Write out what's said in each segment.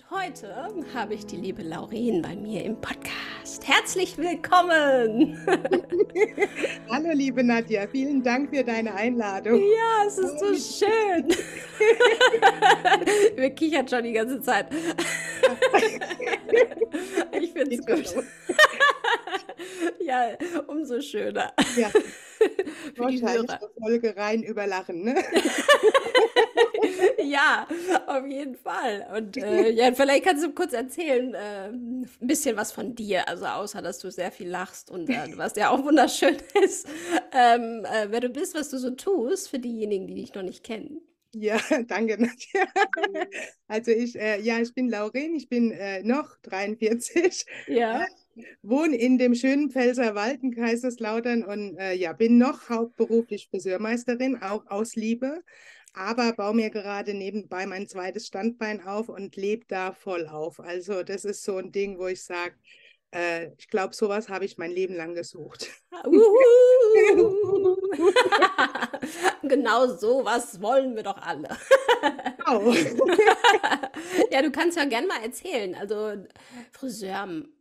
Und heute habe ich die liebe Lauren bei mir im Podcast. Herzlich willkommen! Hallo liebe Nadja, vielen Dank für deine Einladung. Ja, es ist so schön. Wir kichern schon die ganze Zeit. Ich finde es gut. Ja, umso schöner. Ja. Wahrscheinlich eine Folge rein über Lachen, ne? ja, auf jeden Fall. Und äh, ja, vielleicht kannst du kurz erzählen, äh, ein bisschen was von dir. Also außer, dass du sehr viel lachst und äh, was ja auch wunderschön ist, ähm, äh, wer du bist, was du so tust, für diejenigen, die dich noch nicht kennen. Ja, danke, Nadja. Also ich, äh, ja, ich bin Lauren, ich bin äh, noch 43. Ja. Wohne in dem schönen Pfälzer Wald in Kaiserslautern und äh, ja, bin noch hauptberuflich Friseurmeisterin, auch aus Liebe aber baue mir gerade nebenbei mein zweites Standbein auf und lebe da voll auf. Also das ist so ein Ding, wo ich sage, äh, ich glaube, sowas habe ich mein Leben lang gesucht. genau sowas wollen wir doch alle. Oh. ja, du kannst ja gerne mal erzählen. Also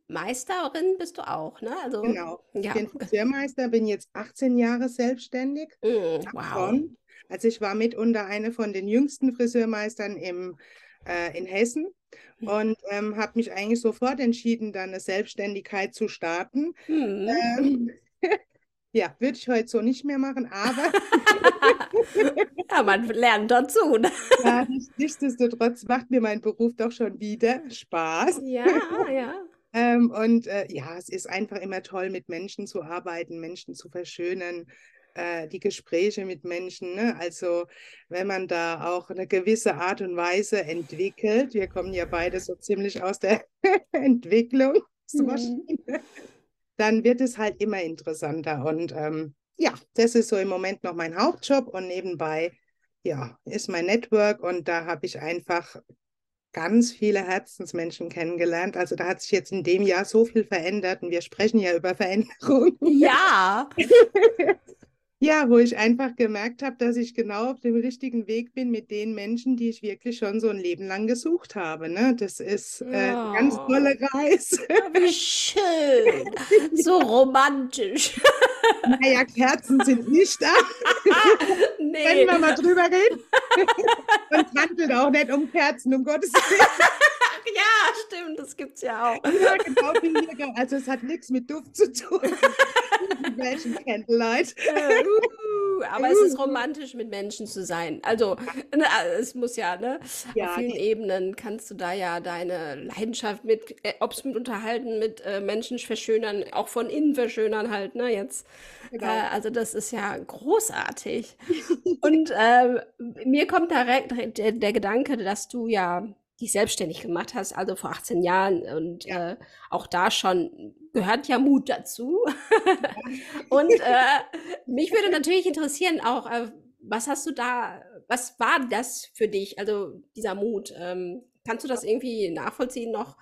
Friseurmeisterin bist du auch, ne? Also, genau. Ich ja. bin Friseurmeister, bin jetzt 18 Jahre selbstständig. Mm, wow. Also ich war mitunter eine von den jüngsten Friseurmeistern im, äh, in Hessen hm. und ähm, habe mich eigentlich sofort entschieden, dann eine Selbstständigkeit zu starten. Mhm. Ähm, ja, würde ich heute so nicht mehr machen, aber. ja, man lernt dazu. Ne? ja, nichtsdestotrotz macht mir mein Beruf doch schon wieder Spaß. Ja, ja. Ähm, und äh, ja, es ist einfach immer toll, mit Menschen zu arbeiten, Menschen zu verschönern äh, die Gespräche mit Menschen. Ne? Also wenn man da auch eine gewisse Art und Weise entwickelt, wir kommen ja beide so ziemlich aus der Entwicklung, mhm. dann wird es halt immer interessanter. Und ähm, ja, das ist so im Moment noch mein Hauptjob und nebenbei ja, ist mein Network und da habe ich einfach ganz viele Herzensmenschen kennengelernt. Also da hat sich jetzt in dem Jahr so viel verändert und wir sprechen ja über Veränderung. Ja. Ja, wo ich einfach gemerkt habe, dass ich genau auf dem richtigen Weg bin mit den Menschen, die ich wirklich schon so ein Leben lang gesucht habe. Ne? Das ist äh, oh. ganz tolle Reise. Wie schön. So romantisch. Naja, Kerzen sind nicht da. nee. Wenn wir mal drüber reden. Und handelt auch nicht um Kerzen, um Gottes Willen. Ja, stimmt, das gibt es ja auch. Ja, genau. Also es hat nichts mit Duft zu tun. Menschen Candlelight. Aber es ist romantisch, mit Menschen zu sein. Also, ne, es muss ja, ne? Ja, Auf vielen. Ebenen kannst du da ja deine Leidenschaft mit, äh, ob es mit Unterhalten, mit äh, Menschen verschönern, auch von innen verschönern halt, ne? Jetzt. Genau. Äh, also, das ist ja großartig. Und äh, mir kommt direkt der, der Gedanke, dass du ja dich selbstständig gemacht hast, also vor 18 Jahren. Und ja. äh, auch da schon gehört ja Mut dazu. und äh, mich würde natürlich interessieren auch, äh, was hast du da, was war das für dich, also dieser Mut? Ähm, kannst du das irgendwie nachvollziehen noch,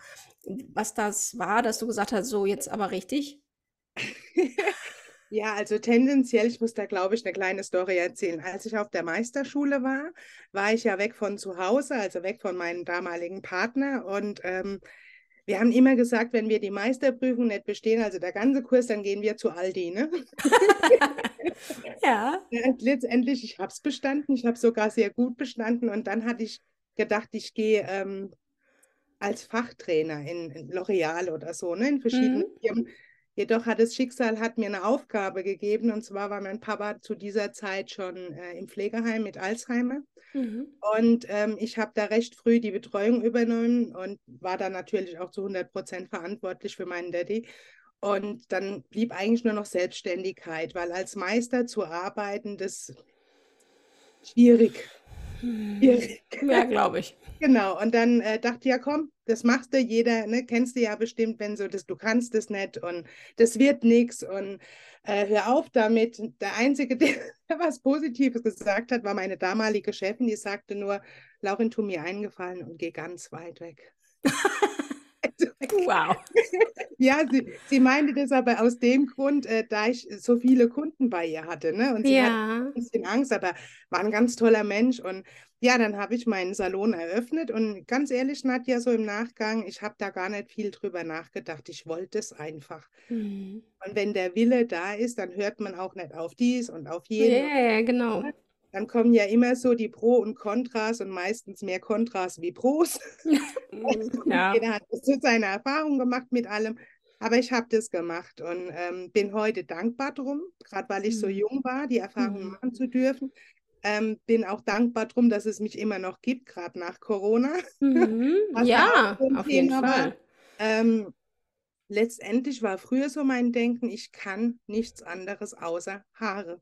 was das war, dass du gesagt hast, so jetzt aber richtig? Ja, also tendenziell, ich muss da, glaube ich, eine kleine Story erzählen. Als ich auf der Meisterschule war, war ich ja weg von zu Hause, also weg von meinem damaligen Partner. Und ähm, wir haben immer gesagt, wenn wir die Meisterprüfung nicht bestehen, also der ganze Kurs, dann gehen wir zu Aldi. Ne? ja. Letztendlich, ich habe es bestanden, ich habe sogar sehr gut bestanden. Und dann hatte ich gedacht, ich gehe ähm, als Fachtrainer in, in L'Oreal oder so, ne, in verschiedenen mhm. Firmen Jedoch hat das Schicksal hat mir eine Aufgabe gegeben und zwar war mein Papa zu dieser Zeit schon äh, im Pflegeheim mit Alzheimer mhm. und ähm, ich habe da recht früh die Betreuung übernommen und war da natürlich auch zu 100 Prozent verantwortlich für meinen Daddy. Und dann blieb eigentlich nur noch Selbstständigkeit, weil als Meister zu arbeiten, das ist schwierig. Hm. Ja, glaube ich. Genau, und dann äh, dachte ich, ja komm, das machst du, jeder, ne, kennst du ja bestimmt, wenn so, das, du kannst es nicht und das wird nichts und äh, hör auf damit. Der Einzige, der was Positives gesagt hat, war meine damalige Chefin, die sagte nur, Laurin, tu mir eingefallen und geh ganz weit weg. Wow. ja, sie, sie meinte das aber aus dem Grund, äh, da ich so viele Kunden bei ihr hatte. Ne? Und sie ja. hatte ein bisschen Angst, aber war ein ganz toller Mensch. Und ja, dann habe ich meinen Salon eröffnet. Und ganz ehrlich, Nadja, so im Nachgang, ich habe da gar nicht viel drüber nachgedacht. Ich wollte es einfach. Mhm. Und wenn der Wille da ist, dann hört man auch nicht auf dies und auf jeden. Ja, ja, genau dann kommen ja immer so die Pro und Kontras und meistens mehr Kontras wie Pros. ja. Jeder hat so seine Erfahrung gemacht mit allem. Aber ich habe das gemacht und ähm, bin heute dankbar drum, gerade weil ich mhm. so jung war, die Erfahrung mhm. machen zu dürfen. Ähm, bin auch dankbar drum, dass es mich immer noch gibt, gerade nach Corona. Mhm. ja, auf jeden Fall. Ähm, letztendlich war früher so mein Denken, ich kann nichts anderes außer Haare.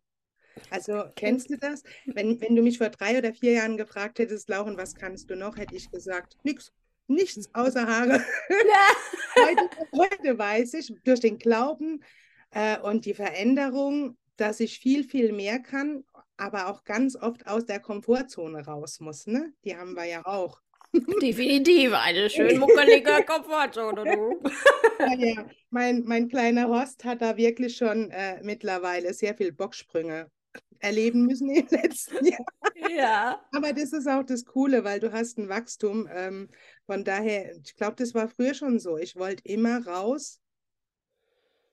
Also kennst du das? Wenn, wenn du mich vor drei oder vier Jahren gefragt hättest, Lauren, was kannst du noch, hätte ich gesagt, nichts. Nichts außer Haare. heute, heute, weiß ich durch den Glauben äh, und die Veränderung, dass ich viel, viel mehr kann, aber auch ganz oft aus der Komfortzone raus muss. Ne? Die haben wir ja auch. Definitiv, eine schön muckelige Komfortzone, du. Ja, ja. Mein, mein kleiner Horst hat da wirklich schon äh, mittlerweile sehr viel Bocksprünge erleben müssen im letzten Jahr. Ja. Aber das ist auch das Coole, weil du hast ein Wachstum. Ähm, von daher, ich glaube, das war früher schon so. Ich wollte immer raus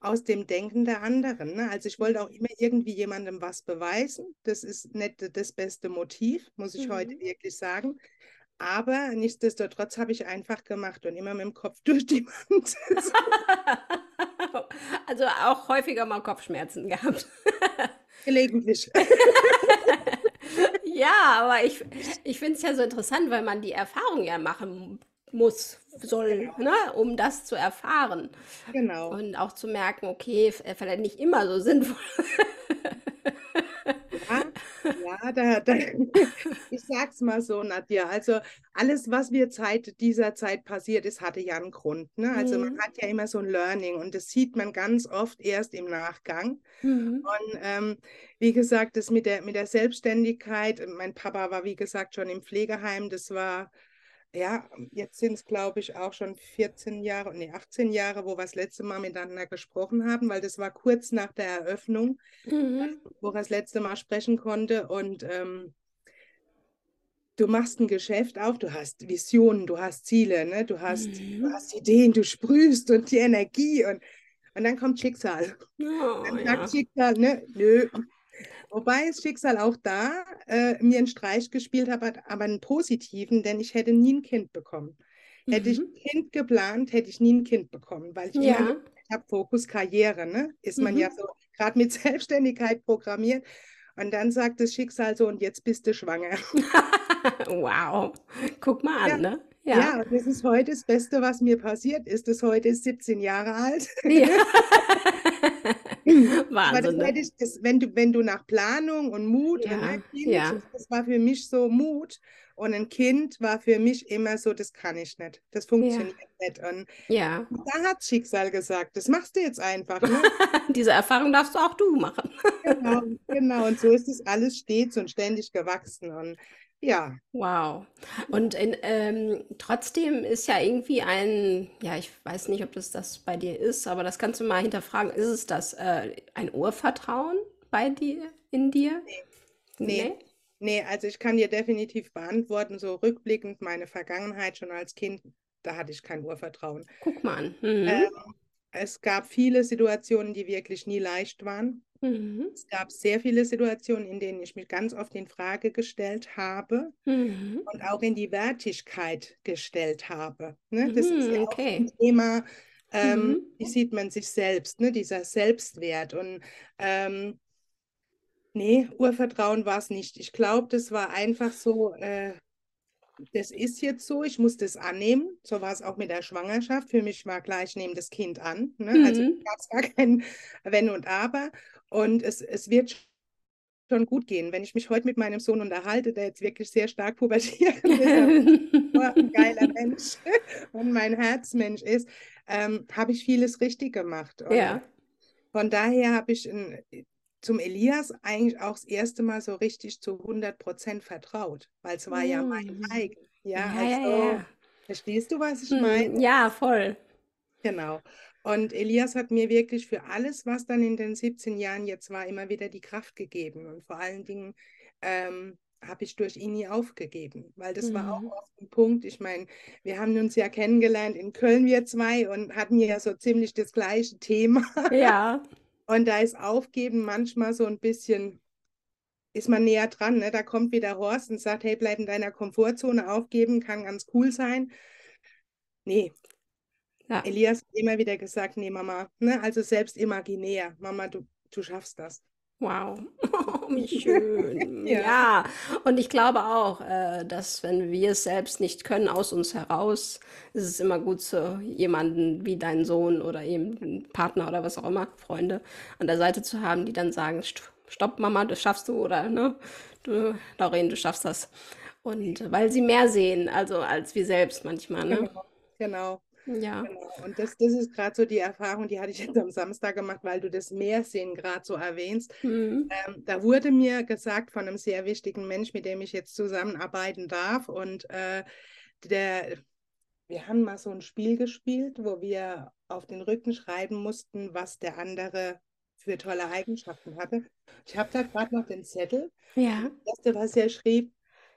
aus dem Denken der anderen. Ne? Also ich wollte auch immer irgendwie jemandem was beweisen. Das ist nicht das beste Motiv, muss ich mhm. heute wirklich sagen. Aber nichtsdestotrotz habe ich einfach gemacht und immer mit dem Kopf durch die Wand. also auch häufiger mal Kopfschmerzen gehabt. Gelegentlich. ja, aber ich, ich finde es ja so interessant, weil man die Erfahrung ja machen muss, soll, genau. ne, um das zu erfahren. Genau. Und auch zu merken, okay, vielleicht nicht immer so sinnvoll. Ja, da, da, ich sag's mal so, Nadja. Also alles, was mir Zeit dieser Zeit passiert ist, hatte ja einen Grund. Ne? Also mhm. man hat ja immer so ein Learning und das sieht man ganz oft erst im Nachgang. Mhm. Und ähm, wie gesagt, das mit der, mit der Selbstständigkeit, mein Papa war, wie gesagt, schon im Pflegeheim, das war ja, jetzt sind es, glaube ich, auch schon 14 Jahre, nee, 18 Jahre, wo wir das letzte Mal miteinander gesprochen haben, weil das war kurz nach der Eröffnung, mhm. wo er das letzte Mal sprechen konnte. Und ähm, du machst ein Geschäft auf, du hast Visionen, du hast Ziele, ne? du, hast, mhm. du hast Ideen, du sprühst und die Energie und, und dann kommt Schicksal. Oh, dann sagt ja. Schicksal, ne, nö, Wobei das Schicksal auch da äh, mir einen Streich gespielt hat, aber einen positiven, denn ich hätte nie ein Kind bekommen. Mhm. Hätte ich mhm. ein Kind geplant, hätte ich nie ein Kind bekommen, weil ich ja. immer, habe Fokus Karriere, ne? Ist mhm. man ja so gerade mit Selbstständigkeit programmiert. Und dann sagt das Schicksal so, und jetzt bist du schwanger. wow, guck mal ja. an, ne? Ja. ja, das ist heute das Beste, was mir passiert ist. Das heute ist 17 Jahre alt. Ja. Wahnsinn. Das, ich, das, wenn, du, wenn du nach Planung und Mut, ja, und kind, ja. das war für mich so Mut. Und ein Kind war für mich immer so, das kann ich nicht. Das funktioniert ja. nicht. Und ja. da hat Schicksal gesagt, das machst du jetzt einfach. Ne? Diese Erfahrung darfst du auch du machen. genau, genau. Und so ist es alles stets und ständig gewachsen. Und ja. Wow. Und in, ähm, trotzdem ist ja irgendwie ein, ja, ich weiß nicht, ob das das bei dir ist, aber das kannst du mal hinterfragen. Ist es das äh, ein Urvertrauen bei dir, in dir? Nee. Nee. nee. Also ich kann dir definitiv beantworten, so rückblickend meine Vergangenheit schon als Kind, da hatte ich kein Urvertrauen. Guck mal an. Mhm. Ähm, es gab viele Situationen, die wirklich nie leicht waren. Mhm. Es gab sehr viele Situationen, in denen ich mich ganz oft in Frage gestellt habe mhm. und auch in die Wertigkeit gestellt habe. Ne? Das ist ja okay. ein Thema, ähm, mhm. wie sieht man sich selbst, ne? dieser Selbstwert. Und ähm, nee, Urvertrauen war es nicht. Ich glaube, das war einfach so, äh, das ist jetzt so, ich muss das annehmen. So war es auch mit der Schwangerschaft. Für mich war gleich, nehme das Kind an. Ne? Also mhm. Also gab es gar kein Wenn und Aber. Und es, es wird schon gut gehen. Wenn ich mich heute mit meinem Sohn unterhalte, der jetzt wirklich sehr stark pubertiert ist, ein geiler Mensch und mein Herzmensch ist, ähm, habe ich vieles richtig gemacht. Und ja. Von daher habe ich ein, zum Elias eigentlich auch das erste Mal so richtig zu 100 Prozent vertraut, weil es war mm. ja mein mm. eigen. Ja, ja, also, ja, ja, verstehst du, was ich mm, meine? Ja, voll. Genau. Und Elias hat mir wirklich für alles, was dann in den 17 Jahren jetzt war, immer wieder die Kraft gegeben. Und vor allen Dingen ähm, habe ich durch ihn nie aufgegeben, weil das mhm. war auch mhm. oft ein Punkt. Ich meine, wir haben uns ja kennengelernt in Köln, wir zwei, und hatten ja so ziemlich das gleiche Thema. Ja. Und da ist Aufgeben manchmal so ein bisschen, ist man näher dran. Ne? Da kommt wieder Horst und sagt, hey, bleib in deiner Komfortzone aufgeben, kann ganz cool sein. Nee. Ja. Elias hat immer wieder gesagt, nee, Mama, ne? also selbst imaginär, Mama, du, du schaffst das. Wow, wie schön. ja. ja. und ich glaube auch, äh, dass wenn wir es selbst nicht können aus uns heraus, ist es immer gut, so jemanden wie deinen Sohn oder eben Partner oder was auch immer, Freunde an der Seite zu haben, die dann sagen, stopp Mama, das schaffst du oder ne, du, Lauren, du schaffst das. Und weil sie mehr sehen, also als wir selbst manchmal. Ne? Genau, genau. Ja. Genau. Und das, das ist gerade so die Erfahrung, die hatte ich jetzt am Samstag gemacht, weil du das Meersehen gerade so erwähnst. Mhm. Ähm, da wurde mir gesagt von einem sehr wichtigen Mensch, mit dem ich jetzt zusammenarbeiten darf. Und äh, der, wir haben mal so ein Spiel gespielt, wo wir auf den Rücken schreiben mussten, was der andere für tolle Eigenschaften hatte. Ich habe da gerade noch den Zettel. Ja. Das erste, was er schrieb,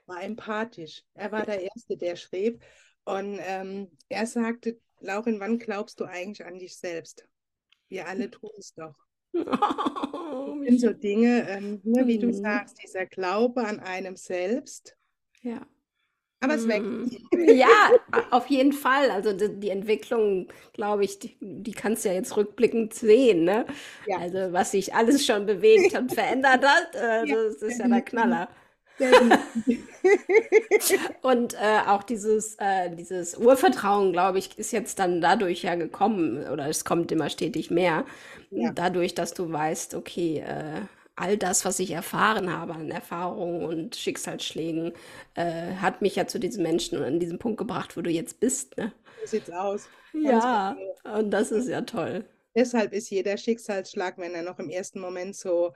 war empathisch. Er war der Erste, der schrieb. Und ähm, er sagte, Laurin, wann glaubst du eigentlich an dich selbst? Wir alle tun es doch. Oh, das sind so Dinge, ähm, ne, wie du mhm. sagst, dieser Glaube an einem selbst. Ja. Aber es wächst. Mhm. Ja, auf jeden Fall. Also die, die Entwicklung, glaube ich, die, die, kannst du ja jetzt rückblickend sehen. Ne? Ja. Also was sich alles schon bewegt und verändert hat, äh, ja. das ist ja der Knaller. und äh, auch dieses, äh, dieses Urvertrauen, glaube ich, ist jetzt dann dadurch ja gekommen oder es kommt immer stetig mehr. Ja. Dadurch, dass du weißt, okay, äh, all das, was ich erfahren habe an Erfahrungen und Schicksalsschlägen, äh, hat mich ja zu diesem Menschen und an diesem Punkt gebracht, wo du jetzt bist. Ne? So sieht's aus. ja, genau. und das ist ja toll. Deshalb ist jeder Schicksalsschlag, wenn er noch im ersten Moment so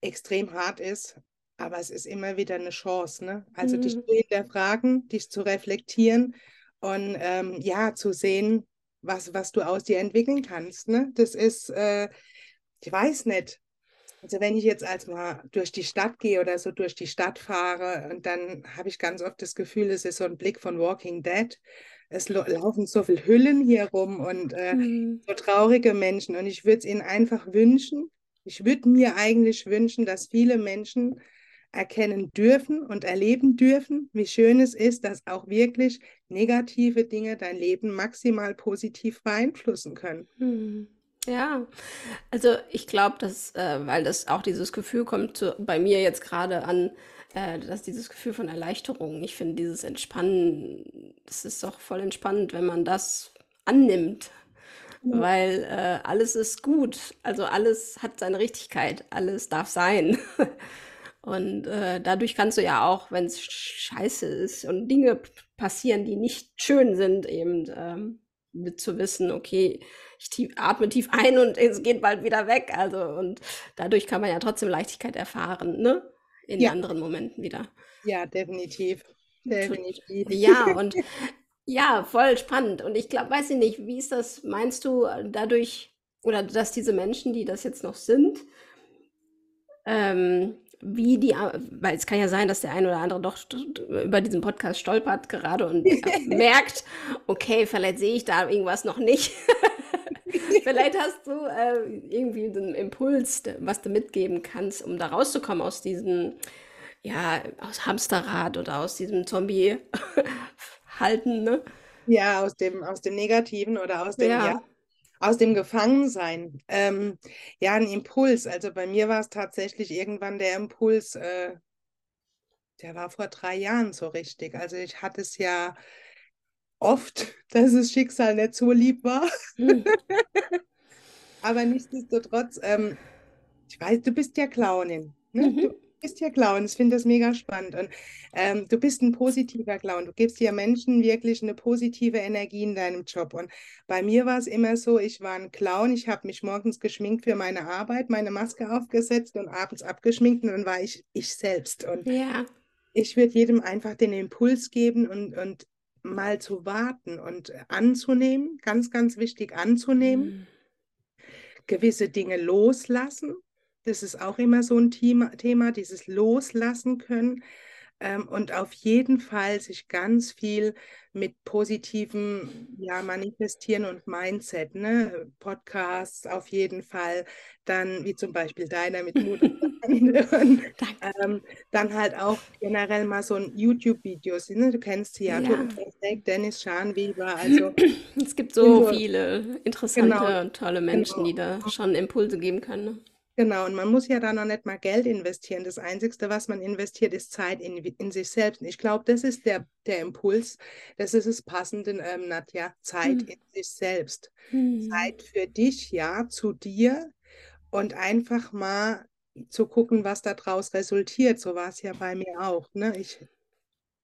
extrem hart ist, aber es ist immer wieder eine Chance, ne? Also mhm. dich zu hinterfragen, dich zu reflektieren und ähm, ja, zu sehen, was, was du aus dir entwickeln kannst. Ne? Das ist, äh, ich weiß nicht. Also wenn ich jetzt als mal durch die Stadt gehe oder so durch die Stadt fahre, und dann habe ich ganz oft das Gefühl, es ist so ein Blick von Walking Dead. Es laufen so viele Hüllen hier rum und äh, mhm. so traurige Menschen. Und ich würde es ihnen einfach wünschen, ich würde mir eigentlich wünschen, dass viele Menschen erkennen dürfen und erleben dürfen, wie schön es ist, dass auch wirklich negative Dinge dein Leben maximal positiv beeinflussen können. Hm. Ja, also ich glaube, dass, äh, weil das auch dieses Gefühl kommt zu, bei mir jetzt gerade an, äh, dass dieses Gefühl von Erleichterung, ich finde dieses Entspannen, das ist doch voll entspannend, wenn man das annimmt, ja. weil äh, alles ist gut, also alles hat seine Richtigkeit, alles darf sein. Und äh, dadurch kannst du ja auch, wenn es scheiße ist und Dinge passieren, die nicht schön sind, eben ähm, mit zu wissen, okay, ich tief, atme tief ein und es geht bald wieder weg. Also und dadurch kann man ja trotzdem Leichtigkeit erfahren, ne? In ja. anderen Momenten wieder. Ja, definitiv. Definitiv. Ja, und ja, voll spannend. Und ich glaube, weiß ich nicht, wie ist das, meinst du, dadurch, oder dass diese Menschen, die das jetzt noch sind, ähm, wie die, weil es kann ja sein, dass der ein oder andere doch über diesen Podcast stolpert gerade und merkt, okay, vielleicht sehe ich da irgendwas noch nicht. vielleicht hast du äh, irgendwie einen Impuls, was du mitgeben kannst, um da rauszukommen aus diesem, ja, aus Hamsterrad oder aus diesem Zombie-Halten, ne? Ja, aus dem, aus dem Negativen oder aus dem, ja. ja aus dem Gefangensein. Ähm, ja, ein Impuls. Also bei mir war es tatsächlich irgendwann der Impuls, äh, der war vor drei Jahren so richtig. Also ich hatte es ja oft, dass das Schicksal nicht so lieb war. Mhm. Aber nichtsdestotrotz, ähm, ich weiß, du bist ja Clownin. Ne? Mhm. Du, bist ja Clown. Ich finde das mega spannend. Und ähm, du bist ein positiver Clown. Du gibst ja Menschen wirklich eine positive Energie in deinem Job. Und bei mir war es immer so, ich war ein Clown. Ich habe mich morgens geschminkt für meine Arbeit, meine Maske aufgesetzt und abends abgeschminkt. Und dann war ich ich selbst. Und ja. ich würde jedem einfach den Impuls geben und, und mal zu warten und anzunehmen. Ganz, ganz wichtig anzunehmen. Mhm. Gewisse Dinge loslassen das ist auch immer so ein Thema, Thema dieses Loslassen können ähm, und auf jeden Fall sich ganz viel mit positivem ja, Manifestieren und Mindset, ne? Podcasts auf jeden Fall, dann wie zum Beispiel deiner mit Mut und ähm, dann halt auch generell mal so ein YouTube-Videos, ne? du kennst sie ja, ja. Dennis Schanweber, also es gibt so, viele interessante genau, und tolle Menschen, genau. die da schon Impulse geben können. Genau, und man muss ja da noch nicht mal Geld investieren. Das Einzige, was man investiert, ist Zeit in, in sich selbst. Und ich glaube, das ist der, der Impuls, das ist das Passende, ähm, Nadja, Zeit hm. in sich selbst. Hm. Zeit für dich, ja, zu dir und einfach mal zu gucken, was daraus resultiert. So war es ja bei mir auch. Ne? Ich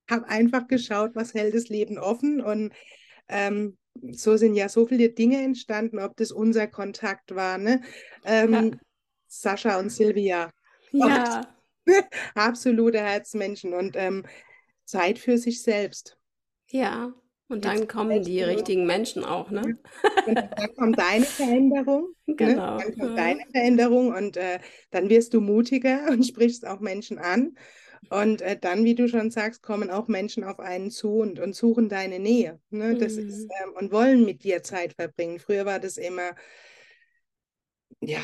habe einfach geschaut, was hält das Leben offen und ähm, so sind ja so viele Dinge entstanden, ob das unser Kontakt war, ne? Ähm, ja. Sascha und Silvia. Ja. Absolute Herzmenschen und ähm, Zeit für sich selbst. Ja, und dann Jetzt kommen die richtigen Menschen auch, ne? Und dann kommt deine Veränderung. Ne? Genau. Ne? Dann kommt ja. deine Veränderung und äh, dann wirst du mutiger und sprichst auch Menschen an. Und äh, dann, wie du schon sagst, kommen auch Menschen auf einen zu und, und suchen deine Nähe. Ne? Das mhm. ist, ähm, und wollen mit dir Zeit verbringen. Früher war das immer, ja,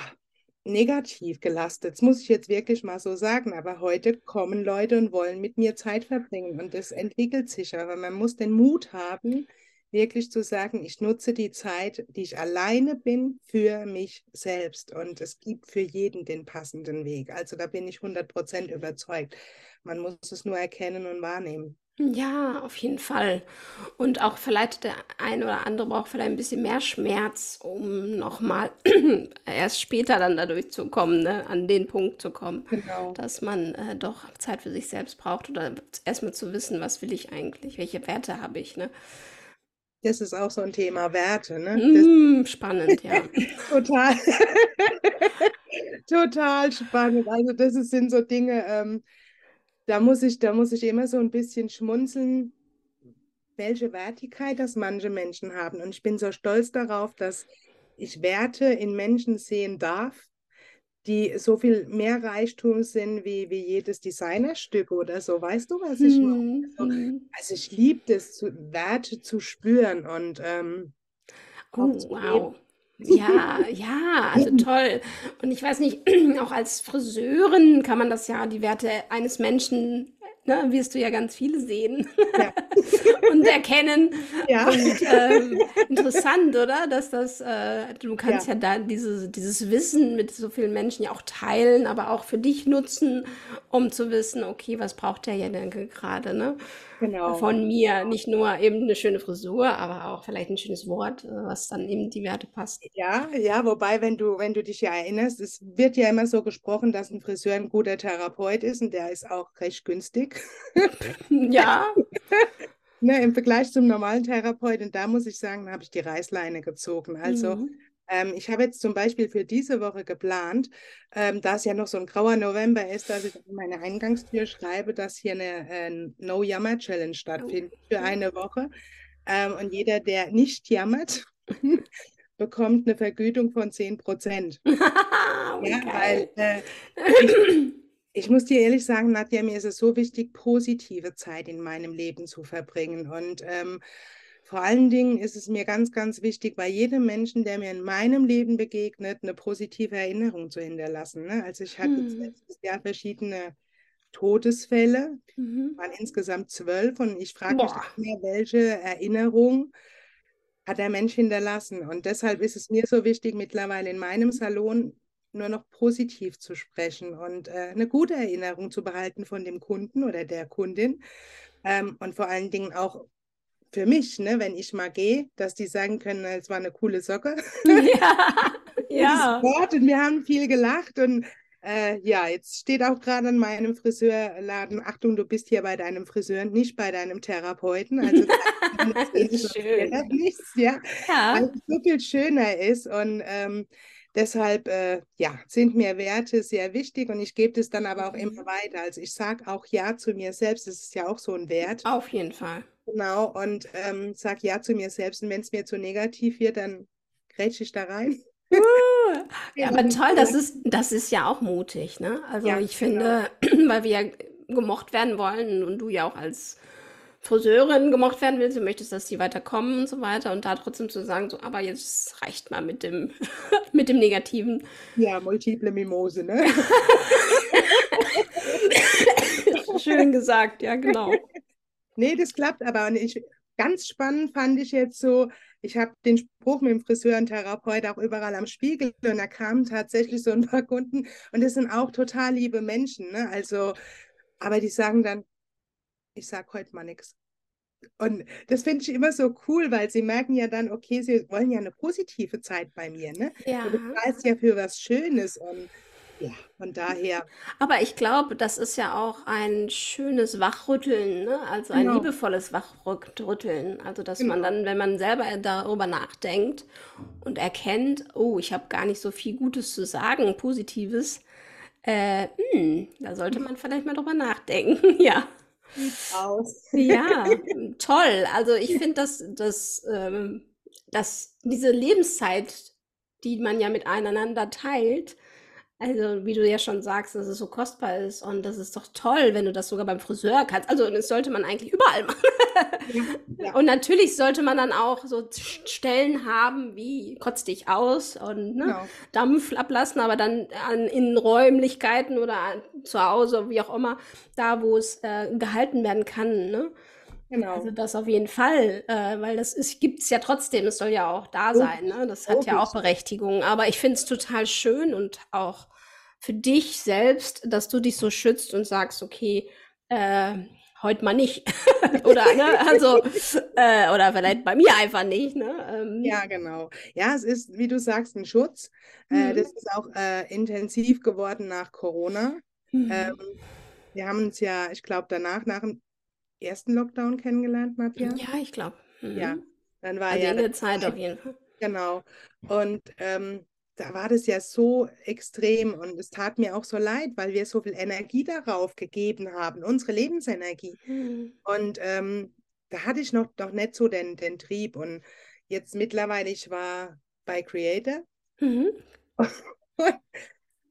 negativ gelastet. Das muss ich jetzt wirklich mal so sagen. Aber heute kommen Leute und wollen mit mir Zeit verbringen. Und das entwickelt sich. Aber man muss den Mut haben, wirklich zu sagen, ich nutze die Zeit, die ich alleine bin, für mich selbst. Und es gibt für jeden den passenden Weg. Also da bin ich 100% überzeugt. Man muss es nur erkennen und wahrnehmen. Ja, auf jeden Fall. Und auch vielleicht der eine oder andere braucht vielleicht ein bisschen mehr Schmerz, um nochmal erst später dann dadurch zu kommen, ne? an den Punkt zu kommen, Genau. dass man äh, doch Zeit für sich selbst braucht oder erstmal zu wissen, was will ich eigentlich, welche Werte habe ich, ne? Das ist auch so ein Thema Werte, ne? Mm, spannend, ja. total, total spannend. Also das sind so Dinge, ähm, da muss ich, da muss ich immer so ein bisschen schmunzeln, welche Wertigkeit das manche Menschen haben. Und ich bin so stolz darauf, dass ich Werte in Menschen sehen darf, die so viel mehr Reichtum sind wie, wie jedes Designerstück oder so. Weißt du, was ich meine? Hm, also, hm. also, ich liebe es, Werte zu spüren und ähm, oh, wow. Ja, ja, also toll. Und ich weiß nicht, auch als Friseurin kann man das ja, die Werte eines Menschen ne, wirst du ja ganz viele sehen ja. und erkennen. Ja. Und ähm, interessant, oder? Dass das, äh, du kannst ja, ja da diese, dieses Wissen mit so vielen Menschen ja auch teilen, aber auch für dich nutzen, um zu wissen, okay, was braucht der ja denn gerade, ne? Genau. Von mir. Nicht nur eben eine schöne Frisur, aber auch vielleicht ein schönes Wort, äh, was dann eben die Werte passt. Ja, ja, wobei, wenn du, wenn du dich ja erinnerst, es wird ja immer so gesprochen, dass ein Friseur ein guter Therapeut ist und der ist auch recht günstig. ja. ne, Im Vergleich zum normalen Therapeuten, da muss ich sagen, habe ich die Reißleine gezogen. Also mhm. Ähm, ich habe jetzt zum Beispiel für diese Woche geplant, ähm, da es ja noch so ein grauer November ist, dass ich in meine Eingangstür schreibe, dass hier eine äh, No-Jammer-Challenge stattfindet oh. für eine Woche. Ähm, und jeder, der nicht jammert, bekommt eine Vergütung von 10 Prozent. ja, weil äh, ich, ich muss dir ehrlich sagen, Nadja, mir ist es so wichtig, positive Zeit in meinem Leben zu verbringen. Und ähm, vor allen Dingen ist es mir ganz, ganz wichtig, bei jedem Menschen, der mir in meinem Leben begegnet, eine positive Erinnerung zu hinterlassen. Ne? Also ich hatte hm. letztes Jahr verschiedene Todesfälle, mhm. waren insgesamt zwölf und ich frage mich mehr, welche Erinnerung hat der Mensch hinterlassen. Und deshalb ist es mir so wichtig, mittlerweile in meinem Salon nur noch positiv zu sprechen und äh, eine gute Erinnerung zu behalten von dem Kunden oder der Kundin. Ähm, und vor allen Dingen auch für mich, ne, wenn ich mal gehe, dass die sagen können, es war eine coole Socke. Ja, ja. Wort und wir haben viel gelacht und Äh, ja, jetzt steht auch gerade an meinem Friseurladen, Achtung, du bist hier bei deinem Friseur, nicht bei deinem Therapeuten. Also das ist schön. Nichts, ja. ja. Weil es so viel schöner ist und ähm, deshalb äh, ja, sind mir Werte sehr wichtig und ich gebe das dann aber auch immer mhm. weiter. Also ich sage auch Ja zu mir selbst, das ist ja auch so ein Wert. Auf jeden Fall. Genau, und ähm, sage Ja zu mir selbst und wenn es mir zu negativ wird, dann grätsche ich da rein. ja, aber toll, das ist, das ist ja auch mutig, ne? Also ja, ich finde, genau. weil wir ja gemocht werden wollen und du ja auch als Friseurin gemocht werden willst, du möchtest, dass die weiterkommen und so weiter und da trotzdem zu sagen, so, aber jetzt reicht mal mit dem, mit dem Negativen. Ja, multiple Mimose, ne? Schön gesagt, ja, genau. Nee, das klappt aber. Und ich, ganz spannend fand ich jetzt so, ich habe den Spruch mit dem Friseur und Therapeut auch überall am Spiegel und da kamen tatsächlich so ein paar Kunden und das sind auch total liebe Menschen. Ne? Also, aber die sagen dann, ich sage heute mal nichts. Und das finde ich immer so cool, weil sie merken ja dann, okay, sie wollen ja eine positive Zeit bei mir. Ne? Ja. Du bezahlst ja für was Schönes und ja, von daher. Aber ich glaube, das ist ja auch ein schönes Wachrütteln, ne? also ein genau. liebevolles Wachrütteln. Also, dass genau. man dann, wenn man selber darüber nachdenkt und erkennt, oh, ich habe gar nicht so viel Gutes zu sagen, Positives, äh, hm, da sollte man vielleicht mal drüber nachdenken, ja. Aus. ja, toll. Also ich finde, dass, dass, ähm, dass diese Lebenszeit, die man ja miteinander teilt, also, wie du ja schon sagst, dass es so kostbar ist und das ist doch toll, wenn du das sogar beim Friseur kannst. Also, das sollte man eigentlich überall machen. Ja, ja. Und natürlich sollte man dann auch so Stellen haben wie kotz dich aus und ne, genau. Dampf ablassen, aber dann an, in Räumlichkeiten oder an, zu Hause, wie auch immer, da, wo es äh, gehalten werden kann. Ne? Genau. Also das auf jeden Fall, äh, weil das gibt es ja trotzdem, es soll ja auch da sein, ne? Das hat ja auch Berechtigung. Aber ich finde es total schön und auch für dich selbst, dass du dich so schützt und sagst, okay, äh, heute mal nicht. oder, ne, also, äh, oder vielleicht bei mir einfach nicht, ne? Ähm. Ja, genau. Ja, es ist, wie du sagst, ein Schutz. Äh, mhm. Äh, das ist auch äh, intensiv geworden nach Corona. Mhm. Ähm, wir haben uns ja, ich glaube, danach, nach dem ersten Lockdown kennengelernt, Nadja. Ja, ich glaube. Mhm. Ja, dann war also ja. In der Zeit auf jeden Fall. Genau. Und ähm, da war das ja so extrem und es tat mir auch so leid, weil wir so viel Energie darauf gegeben haben, unsere Lebensenergie. Mhm. Und ähm, da hatte ich noch, noch nicht so den, den Trieb. Und jetzt mittlerweile, ich war bei Creator. Mhm.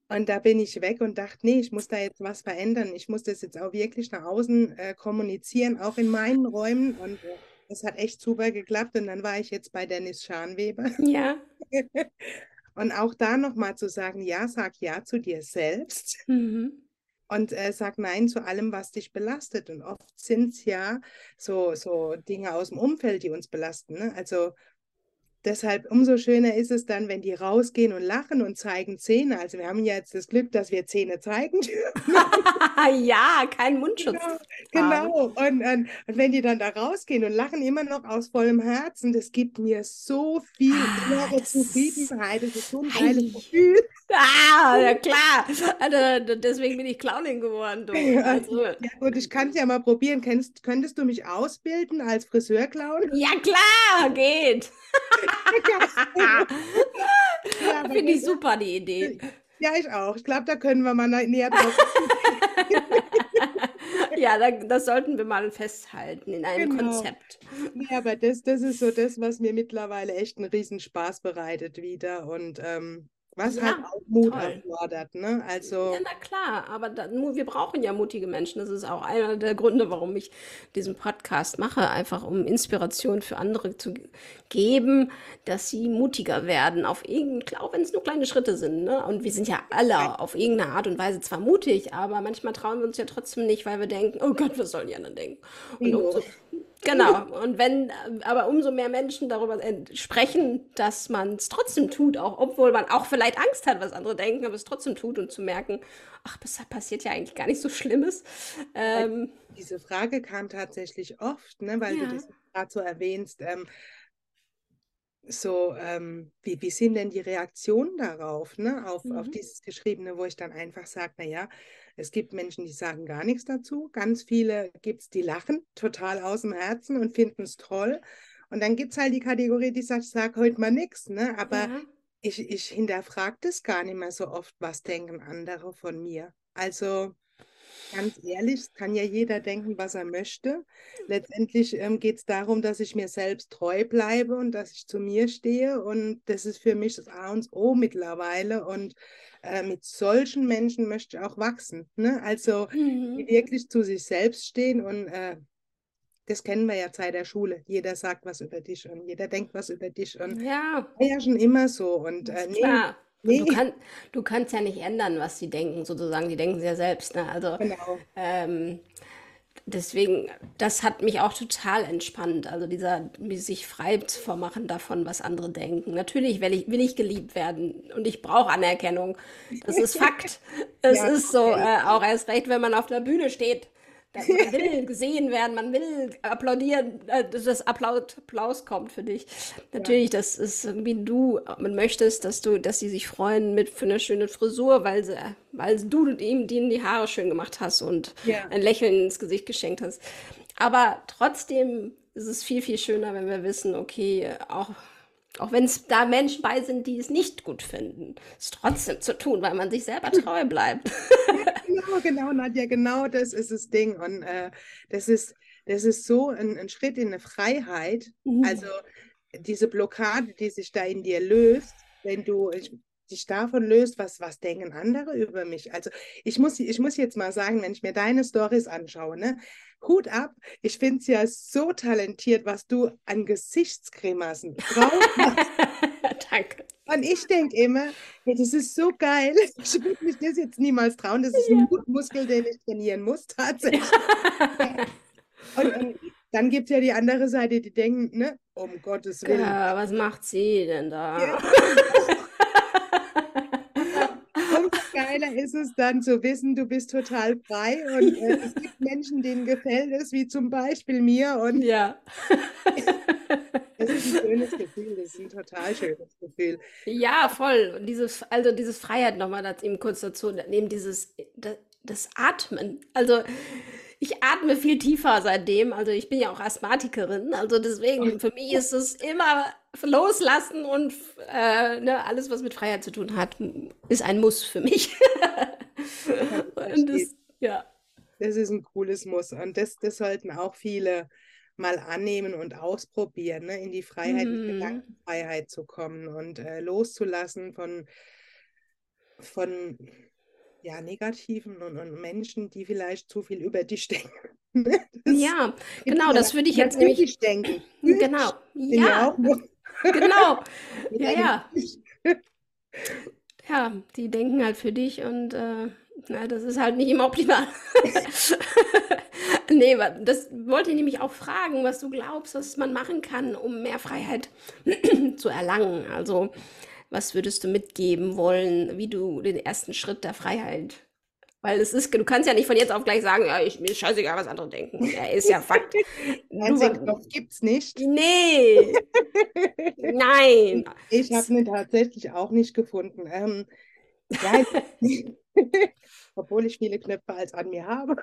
und da bin ich weg und dachte, nee, ich muss da jetzt was verändern. Ich muss das jetzt auch wirklich nach außen äh, kommunizieren, auch in meinen Räumen. Und äh, das hat echt super geklappt. Und dann war ich jetzt bei Dennis Scharnweber. Ja. Und auch da nochmal zu sagen, ja, sag ja zu dir selbst. Mhm. Und äh, sag Nein zu allem, was dich belastet. Und oft sind es ja so, so Dinge aus dem Umfeld, die uns belasten. Ne? Also Deshalb umso schöner ist es dann, wenn die rausgehen und lachen und zeigen Zähne. Also wir haben ja jetzt das Glück, dass wir Zähne zeigen dürfen. ja, kein Mundschutz. Genau, genau. Und, und, und, wenn die dann da rausgehen und lachen immer noch aus vollem Herzen, das gibt mir so viel ah, innere Zufriedenheit. Das ist so ein geiles Gefühl. Ah, ja klar. Also, deswegen bin ich Clownin geworden. Du. Also. Ja gut, ich kann es ja mal probieren. Kennst, könntest du mich ausbilden als Friseurclown? Ja klar, geht. ja, Finde ich super, die Idee. Ja, ich auch. Ich glaube, da können wir mal näher drauf. ja, da, das sollten wir mal festhalten in einem genau. Konzept. Ja, aber das, das ist so das, was mir mittlerweile echt einen Riesenspaß bereitet wieder. Und ähm, was ja, halt auch Mut toll. erfordert, ne? Also. Ja, na klar, aber da, wir brauchen ja mutige Menschen. Das ist auch einer der Gründe, warum ich diesen Podcast mache, einfach um Inspiration für andere zu geben, dass sie mutiger werden, auf irgendein, auch wenn es nur kleine Schritte sind, ne? Und wir sind ja alle auf irgendeine Art und Weise zwar mutig, aber manchmal trauen wir uns ja trotzdem nicht, weil wir denken, oh Gott, was sollen die anderen denken? Und umso, Genau. Und wenn aber umso mehr Menschen darüber sprechen, dass man es trotzdem tut, auch obwohl man auch vielleicht Angst hat, was andere denken, aber es trotzdem tut und zu merken, ach, das passiert ja eigentlich gar nicht so Schlimmes. Ähm, Diese Frage kam tatsächlich oft, ne, weil ja. du das gerade so erwähnst. Ähm, so, ähm, wie, wie sind denn die Reaktionen darauf, ne? auf, mhm. auf dieses Geschriebene, wo ich dann einfach sage, naja, es gibt Menschen, die sagen gar nichts dazu. Ganz viele gibt es, die lachen total aus dem Herzen und finden es toll. Und dann gibt es halt die Kategorie, die sagt, sage heute mal nichts. Ne? Aber ja. ich, ich hinterfrage das gar nicht mehr so oft, was denken andere von mir. Also Ganz ehrlich, kann ja jeder denken, was er möchte. Letztendlich ähm, geht es darum, dass ich mir selbst treu bleibe und dass ich zu mir stehe. Und das ist für mich das A und O mittlerweile. Und äh, mit solchen Menschen möchte ich auch wachsen. Ne? Also mhm. die wirklich zu sich selbst stehen und äh, das kennen wir ja seit der Schule. Jeder sagt was über dich und jeder denkt was über dich. Und ja, war ja schon immer so. Und äh, nee. Nee. Du, kann, du kannst ja nicht ändern, was sie denken, sozusagen. Die denken sie ja selbst. Ne? Also, genau. ähm, deswegen, das hat mich auch total entspannt. Also dieser, sich frei zu vormachen davon, was andere denken. Natürlich will ich, will ich geliebt werden und ich brauche Anerkennung. Das ist Fakt. Es ja, ist so, äh, auch erst recht, wenn man auf der Bühne steht. Man will gesehen werden, man will applaudieren, äh, dass das Applaus, kommt für dich. Natürlich, ja. das ist irgendwie du, man möchtest, dass du, dass sie sich freuen mit für eine schöne Frisur, weil sie, weil du ihm denen die Haare schön gemacht hast und ja. ein Lächeln ins Gesicht geschenkt hast. Aber trotzdem ist es viel, viel schöner, wenn wir wissen, okay, auch auch wenn es da Menschen bei sind, die es nicht gut finden, es trotzdem zu tun, weil man sich selber treu bleibt. genau, genau, Nadja, genau das ist das Ding. Und äh, das, ist, das ist so ein, ein Schritt in eine Freiheit. Mhm. Also diese Blockade, die sich da in dir löst, wenn du, ich, dich davon löst, was, was denken andere über mich. Also ich muss, ich muss jetzt mal sagen, wenn ich mir deine Stories anschaue, ne, Hut ab, ich finde es ja so talentiert, was du an Gesichtsgrimassen drauf hast. Danke. Und ich denke immer, hey, das ist so geil. Ich würde mich das jetzt niemals trauen. Das ist ja. ein Muskel, den ich trainieren muss, tatsächlich. und, und, dann gibt es ja die andere Seite, die denken, ne, um Gottes Willen. Ja, was macht sie denn da? Ja. geiler ist es dann zu wissen, du bist total frei und äh, es gibt Menschen, denen gefällt es, wie zum Beispiel mir. Und ja. das ist ein schönes Gefühl, das ist ein total schönes Gefühl. Ja, voll. Und dieses, also dieses Freiheit nochmal das eben kurz dazu, neben dieses das, das Atmen. Also ich atme viel tiefer seitdem. Also ich bin ja auch Asthmatikerin. Also deswegen, für mich ist es immer loslassen und äh, ne, alles, was mit Freiheit zu tun hat, ist ein Muss für mich. das, ja. das ist ein cooles Muss. Und das, das sollten auch viele mal annehmen und ausprobieren, ne? in die Freiheit, mhm. die Gedankenfreiheit zu kommen und äh, loszulassen von, von ja, Negativen und, und Menschen, die vielleicht zu viel über dich denken. Ja, genau, das würde ich jetzt nämlich denken. Genau, ja, genau, ja, ja. Ja, die denken halt für dich und äh, na, das ist halt nicht immer optimal. nee, das wollte ich nämlich auch fragen, was du glaubst, was man machen kann, um mehr Freiheit zu erlangen. Also was würdest du mitgeben wollen, wie du den ersten Schritt der Freiheit? Weil es ist, du kannst ja nicht von jetzt auf gleich sagen, ja, ich, mir ist scheißegal, was andere denken. Er ist ja Fakt. das gibt's nicht. Nee. Nein. Ich habe ihn tatsächlich auch nicht gefunden. Ähm, ja, obwohl ich viele Knöpfe als an mir habe.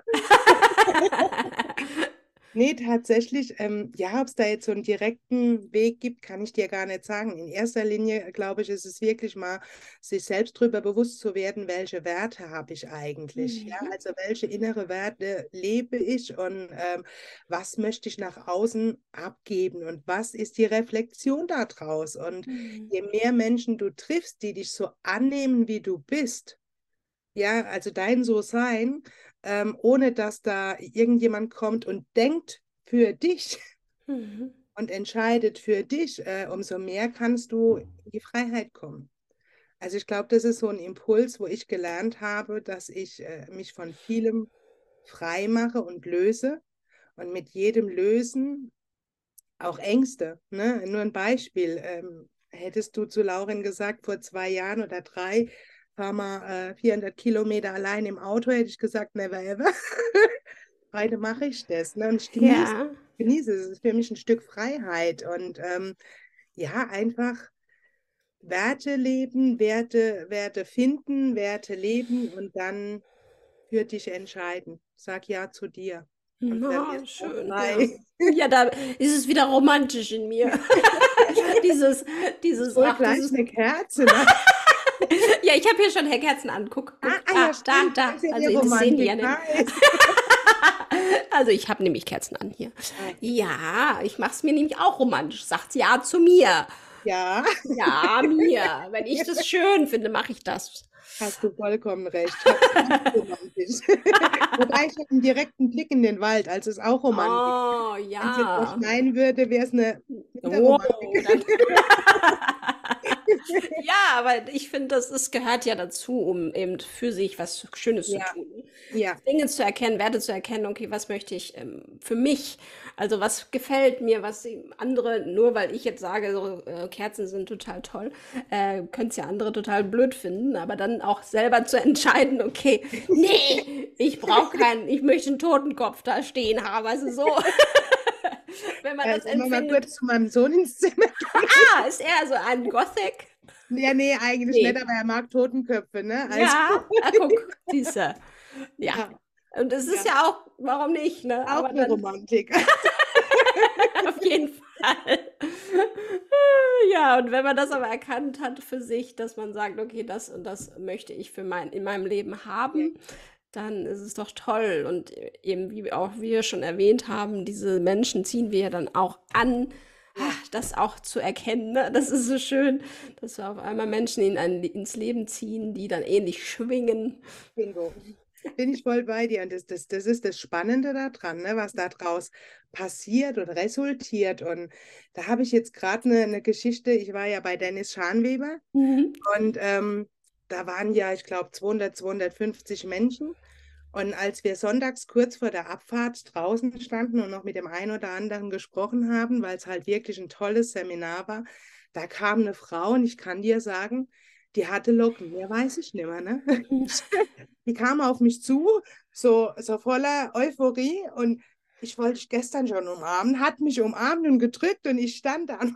Nee, tatsächlich, ähm, ja, ob es da jetzt so einen direkten Weg gibt, kann ich dir gar nicht sagen. In erster Linie, glaube ich, ist es wirklich mal, sich selbst darüber bewusst zu werden, welche Werte habe ich eigentlich. Mhm. Ja, also welche innere Werte lebe ich und ähm, was möchte ich nach außen abgeben und was ist die Reflexion daraus. Und mhm. je mehr Menschen du triffst, die dich so annehmen, wie du bist, ja, also dein So-Sein, ähm, ohne dass da irgendjemand kommt und denkt für dich mhm. und entscheidet für dich, äh, umso mehr kannst du in die Freiheit kommen. Also ich glaube, das ist so ein Impuls, wo ich gelernt habe, dass ich äh, mich von vielem frei mache und löse und mit jedem Lösen auch Ängste. Ne? Nur ein Beispiel. Ähm, hättest du zu Lauren gesagt, vor zwei Jahren oder drei, fahr mal äh, 400 Kilometer allein im Auto, hätte ich gesagt, never ever. Heute mache ich das. Ne? Und ich genieße, ja. genieße es. Es ist für mich ein Stück Freiheit. Und ähm, ja, einfach Werte leben, Werte, Werte finden, Werte leben und dann für dich entscheiden. Sag ja zu dir. Und oh, schön. Ja. ja. da ist es wieder romantisch in mir. dieses, dieses, ach, dieses... eine Kerze. Ne? ja, ich habe hier schon Kerzen an. Guck, guck. Ah, ah, ja, da, da. Also, das sehen die ja nicht. also, ich habe nämlich Kerzen an hier. Ja, ich mache es mir nämlich auch romantisch. Sagt ja zu mir. Ja. Ja, mir. Wenn ich das schön finde, mache ich das. Hast du vollkommen recht. Wobei ich habe einen direkten Blick in den Wald, also ist auch romantisch. Oh, ja. Wenn ich jetzt schneien würde, wäre es eine oh, ja, aber ich finde, das ist, gehört ja dazu, um eben für sich was Schönes ja. zu tun. Ja. Dinge zu erkennen, Werte zu erkennen, okay, was möchte ich ähm, für mich, also was gefällt mir, was andere, nur weil ich jetzt sage, so, äh, Kerzen sind total toll, äh, können es ja andere total blöd finden, aber dann auch selber zu entscheiden, okay, nee, ich brauche keinen, ich möchte einen Totenkopf da stehen haben, also so. Wenn man das empfindet. mal kurz zu meinem Sohn ins Zimmer. ah, ist er so ein Gothic? Ja, nee, eigentlich nee. nicht, aber er mag Totenköpfe, ne? Also. Ja, ah, guck, diese. Ja. ja. Und es ist ja. ja. auch, warum nicht, ne? Auch aber eine dann, Romantik. auf jeden Fall. ja, und wenn man das aber erkannt hat für sich, dass man sagt, okay, das und das möchte ich für mein, in meinem Leben haben, dann ist es doch toll. Und eben, wie auch wir schon erwähnt haben, diese Menschen ziehen wir ja dann auch an, das auch zu erkennen. Ne? Das ist so schön, dass wir auf einmal Menschen in ein, ins Leben ziehen, die dann ähnlich schwingen. Bingo. Bin ich voll bei dir. Und das, das, das ist das Spannende daran, ne? was daraus passiert und resultiert. Und da habe ich jetzt gerade eine, eine Geschichte. Ich war ja bei Dennis Schanweber mhm. und ähm, da waren ja, ich glaube, 200, 250 Menschen. Und als wir sonntags kurz vor der Abfahrt draußen standen und noch mit dem einen oder anderen gesprochen haben, weil es halt wirklich ein tolles Seminar war, da kam eine Frau und ich kann dir sagen, die hatte Locken, mehr weiß ich nicht mehr. Ne? die kam auf mich zu, so, so voller Euphorie und ich wollte dich gestern schon umarmen, hat mich umarmt und gedrückt und ich stand da und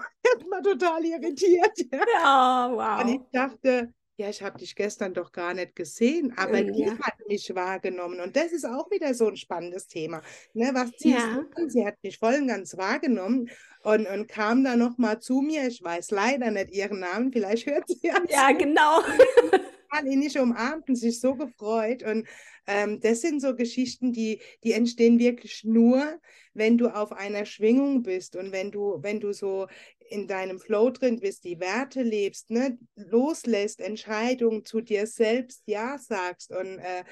war total irritiert. Ja, wow. Und ich dachte, ja, ich habe dich gestern doch gar nicht gesehen, aber die ja. hat mich wahrgenommen. Und das ist auch wieder so ein spannendes Thema. Ne, was ziehst ja. du an? Sie hat mich voll und ganz wahrgenommen und, und kam dann nochmal zu mir. Ich weiß leider nicht ihren Namen, vielleicht hört sie ja. Ja, genau. Alle nicht umarmt und sich so gefreut. Und ähm, das sind so Geschichten, die, die entstehen wirklich nur, wenn du auf einer Schwingung bist und wenn du, wenn du so in deinem Flow drin bist, die Werte lebst, ne, loslässt, Entscheidungen zu dir selbst Ja sagst und äh,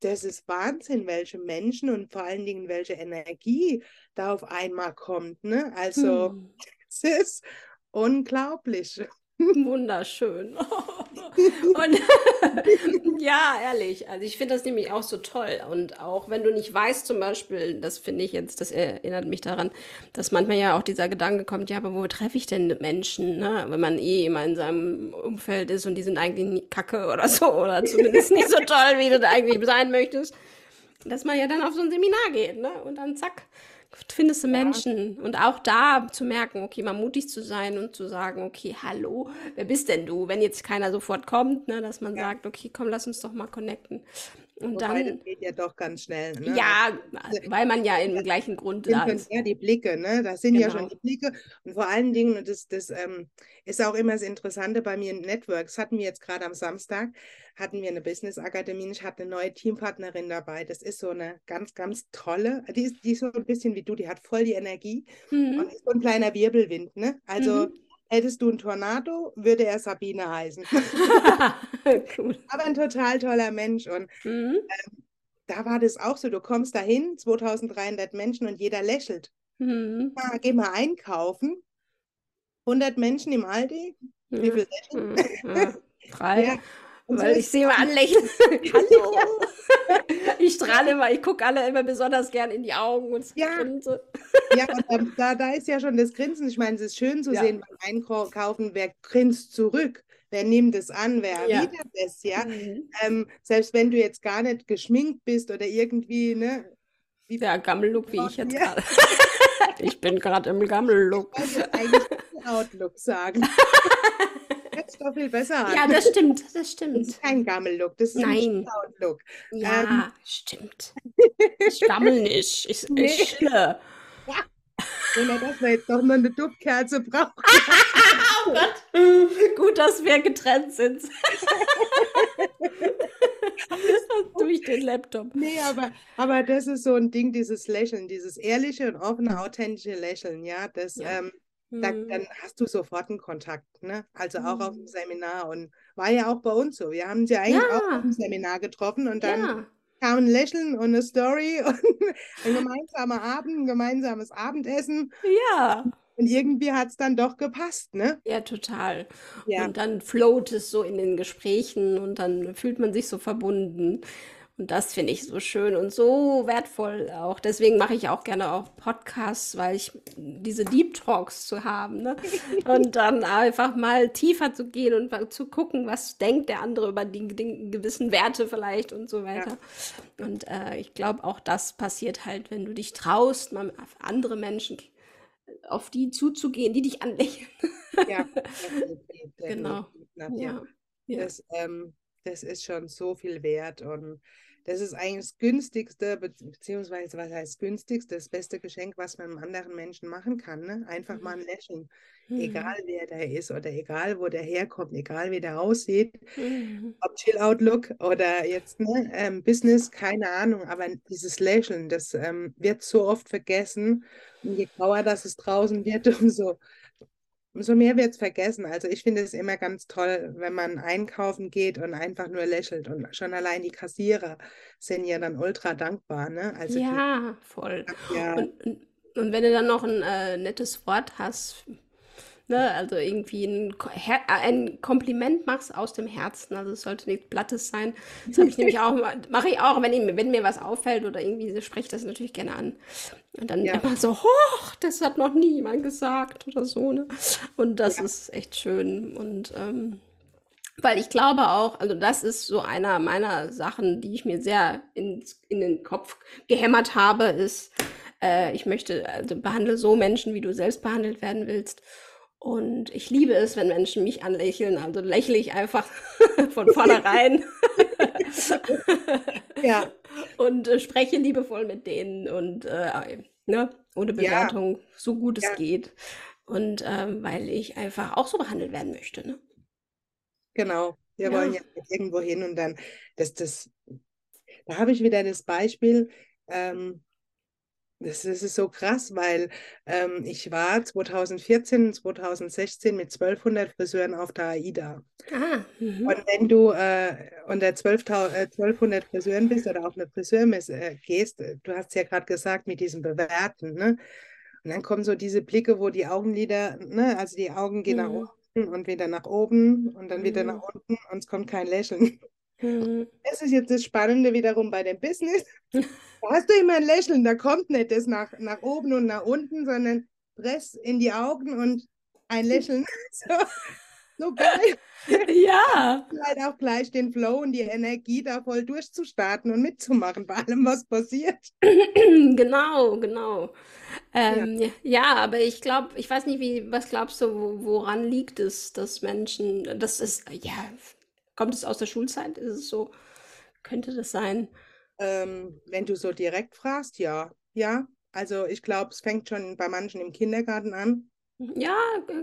das ist Wahnsinn, welche Menschen und vor allen Dingen welche Energie da auf einmal kommt. Ne? Also hm. es ist unglaublich. Wunderschön. Und ja, ehrlich. Also ich finde das nämlich auch so toll. Und auch wenn du nicht weißt, zum Beispiel, das finde ich jetzt, das erinnert mich daran, dass manchmal ja auch dieser Gedanke kommt, ja, aber wo treffe ich denn Menschen, ne? wenn man eh immer in seinem Umfeld ist und die sind eigentlich nie kacke oder so, oder zumindest nicht so toll, wie du da eigentlich sein möchtest. Dass man ja dann auf so ein Seminar geht, ne? Und dann zack, findest du Menschen. Ja. Und auch da zu merken, okay, mal mutig zu sein und zu sagen, okay, hallo, wer bist denn du? Wenn jetzt keiner sofort kommt, ne, dass man ja. sagt, okay, komm, lass uns doch mal connecten. Und Wobei, dann das geht ja doch ganz schnell. Ne? Ja, weil man ja im gleichen Grund da ist. Ja, die Blicke, ne? Das sind genau. ja schon die Blicke. Und vor allen Dingen, und das, das ähm, ist auch immer das Interessante bei mir in Networks, hatten wir jetzt gerade am Samstag, hatten wir eine Business-Akademie, ich hatte eine neue Teampartnerin dabei. Das ist so eine ganz, ganz tolle, die ist, die ist so ein bisschen wie du, die hat voll die Energie mhm. und ist so ein kleiner Wirbelwind, ne? Also mhm Hättest du einen Tornado, würde er Sabine heißen. cool. Aber ein total toller Mensch. Und mhm. ähm, da war das auch so, du kommst dahin, 2300 Menschen und jeder lächelt. Mhm. Ja, geh mal einkaufen. 100 Menschen im Aldi. Wie viel lächeln? Mhm. Drei. Ja. Weil so ich sehe mal anlächeln. Hallo. ich strahle immer, ich gucke alle immer besonders gern in die Augen und ja. grinse. ja, und da, da ist ja schon das Grinsen. Ich meine, es ist schön zu ja. sehen beim Einkaufen, wer grinst zurück. Wer nimmt es an, wer ja. erwidert es, ja. Mhm. Ähm, selbst wenn du jetzt gar nicht geschminkt bist oder irgendwie, ne? Wie ja, Gammellook wie ich jetzt ja. gerade. ich bin gerade im Gammel-Look. Ich wollte eigentlich Outlook sagen. Jetzt doch viel besser an. Ja, das stimmt, das stimmt. Das ist kein Gammel-Look, das ist Nein. ein Outlook. Ja, ähm. stimmt. Ich gammel nicht, ich, nee. ich schille. Wenn er das jetzt doch nur eine Duftkerze braucht. oh Gott. Gut, dass wir getrennt sind. Durch den Laptop. Nee, aber, aber das ist so ein Ding, dieses Lächeln, dieses ehrliche und offene, authentische Lächeln, ja, das, ja. Ähm, da, mhm. dann hast du sofort einen Kontakt, ne? Also auch auf dem mhm. Seminar und war ja auch bei uns so. Wir haben sie eigentlich ja. auch auf dem Seminar getroffen und dann ja kam ein Lächeln und eine Story und ein gemeinsamer Abend, ein gemeinsames Abendessen. Ja. Und irgendwie hat es dann doch gepasst, ne? Ja, total. Ja. Und dann float es so in den Gesprächen und dann fühlt man sich so verbunden. Und das finde ich so schön und so wertvoll auch. Deswegen mache ich auch gerne auch Podcasts, weil ich diese Deep Talks zu haben. Ne? Und dann einfach mal tiefer zu gehen und zu gucken, was denkt der andere über die, die gewissen Werte vielleicht und so weiter. Ja. Und äh, ich glaube, auch das passiert halt, wenn du dich traust, mal auf andere Menschen auf die zuzugehen, die dich anlächeln. Ja, genau. Ja. ja. Das, ähm, das ist schon so viel wert und das ist eigentlich das günstigste, beziehungsweise was heißt günstigste, das beste Geschenk, was man einem anderen Menschen machen kann. Ne? Einfach mhm. mal ein Lächeln. Mhm. Egal wer der ist oder egal wo der herkommt, egal wie der aussieht, mhm. ob Chill-Out-Look oder jetzt ne, ähm, Business, keine Ahnung, aber dieses Lächeln, das ähm, wird so oft vergessen. Und je grauer das es draußen wird, umso umso mehr wird es vergessen. Also ich finde es immer ganz toll, wenn man einkaufen geht und einfach nur lächelt. Und schon allein die Kassierer sind ja dann ultra dankbar. Ne? Also ja, voll. Ja. Und, und, und, wenn du dann noch ein äh, nettes Wort hast, Ne? Also irgendwie ein, ein, Kompliment machst aus dem Herzen. Also es sollte nichts Blattes sein. Das habe ich nämlich auch, mache ich auch, wenn, ich, wenn mir was auffällt oder irgendwie spreche ich das natürlich gerne an. Und dann ja. immer so, hoch, das hat noch nie jemand gesagt oder so. Ne? Und das ja. ist echt schön. Und ähm, weil ich glaube auch, also das ist so einer meiner Sachen, die ich mir sehr in, in den Kopf gehämmert habe, ist, äh, ich möchte, also behandle so Menschen, wie du selbst behandelt werden willst. Und ich liebe es, wenn Menschen mich anlächeln. Also lächle ich einfach von vornherein. ja. Und äh, spreche liebevoll mit denen und äh, ne, ohne Bewertung, ja. so gut es ja. geht. Und ähm, weil ich einfach auch so behandelt werden möchte. Ne? Genau. Wir ja. wollen ja irgendwo hin und dann, das, das, da habe ich wieder das Beispiel, ähm, das, das ist so krass, weil ähm, ich war 2014, 2016 mit 1200 Friseuren auf der AIDA. Ah, mhm. und wenn du äh, unter 12, äh, 1200 Friseuren bist oder auf eine Friseurmesse äh, gehst, äh, du hast ja gerade gesagt mit diesem Bewerten, ne? Und dann kommen so diese Blicke, wo die Augenlider, ne, also die Augen gehen mhm. nach unten und wieder nach oben und dann mhm. wieder nach unten und es kommt kein Lächeln. Mhm. Das ist jetzt das Spannende wiederum bei dem Business. Da hast du immer ein Lächeln, da kommt nicht das nach, nach oben und nach unten, sondern Press in die Augen und ein Lächeln. So, so geil. Ja. Halt auch gleich den Flow und die Energie da voll durchzustarten und mitzumachen bei allem, was passiert. Genau, genau. Ähm, ja. ja. aber ich glaube, ich weiß nicht, wie, was glaubst du, woran liegt es, dass Menschen, das ist, ja, Kommt es aus der Schulzeit? Ist es so? Könnte das sein? Ähm, wenn du so direkt fragst, ja. Ja. Also ich glaube, es fängt schon bei manchen im Kindergarten an. Ja,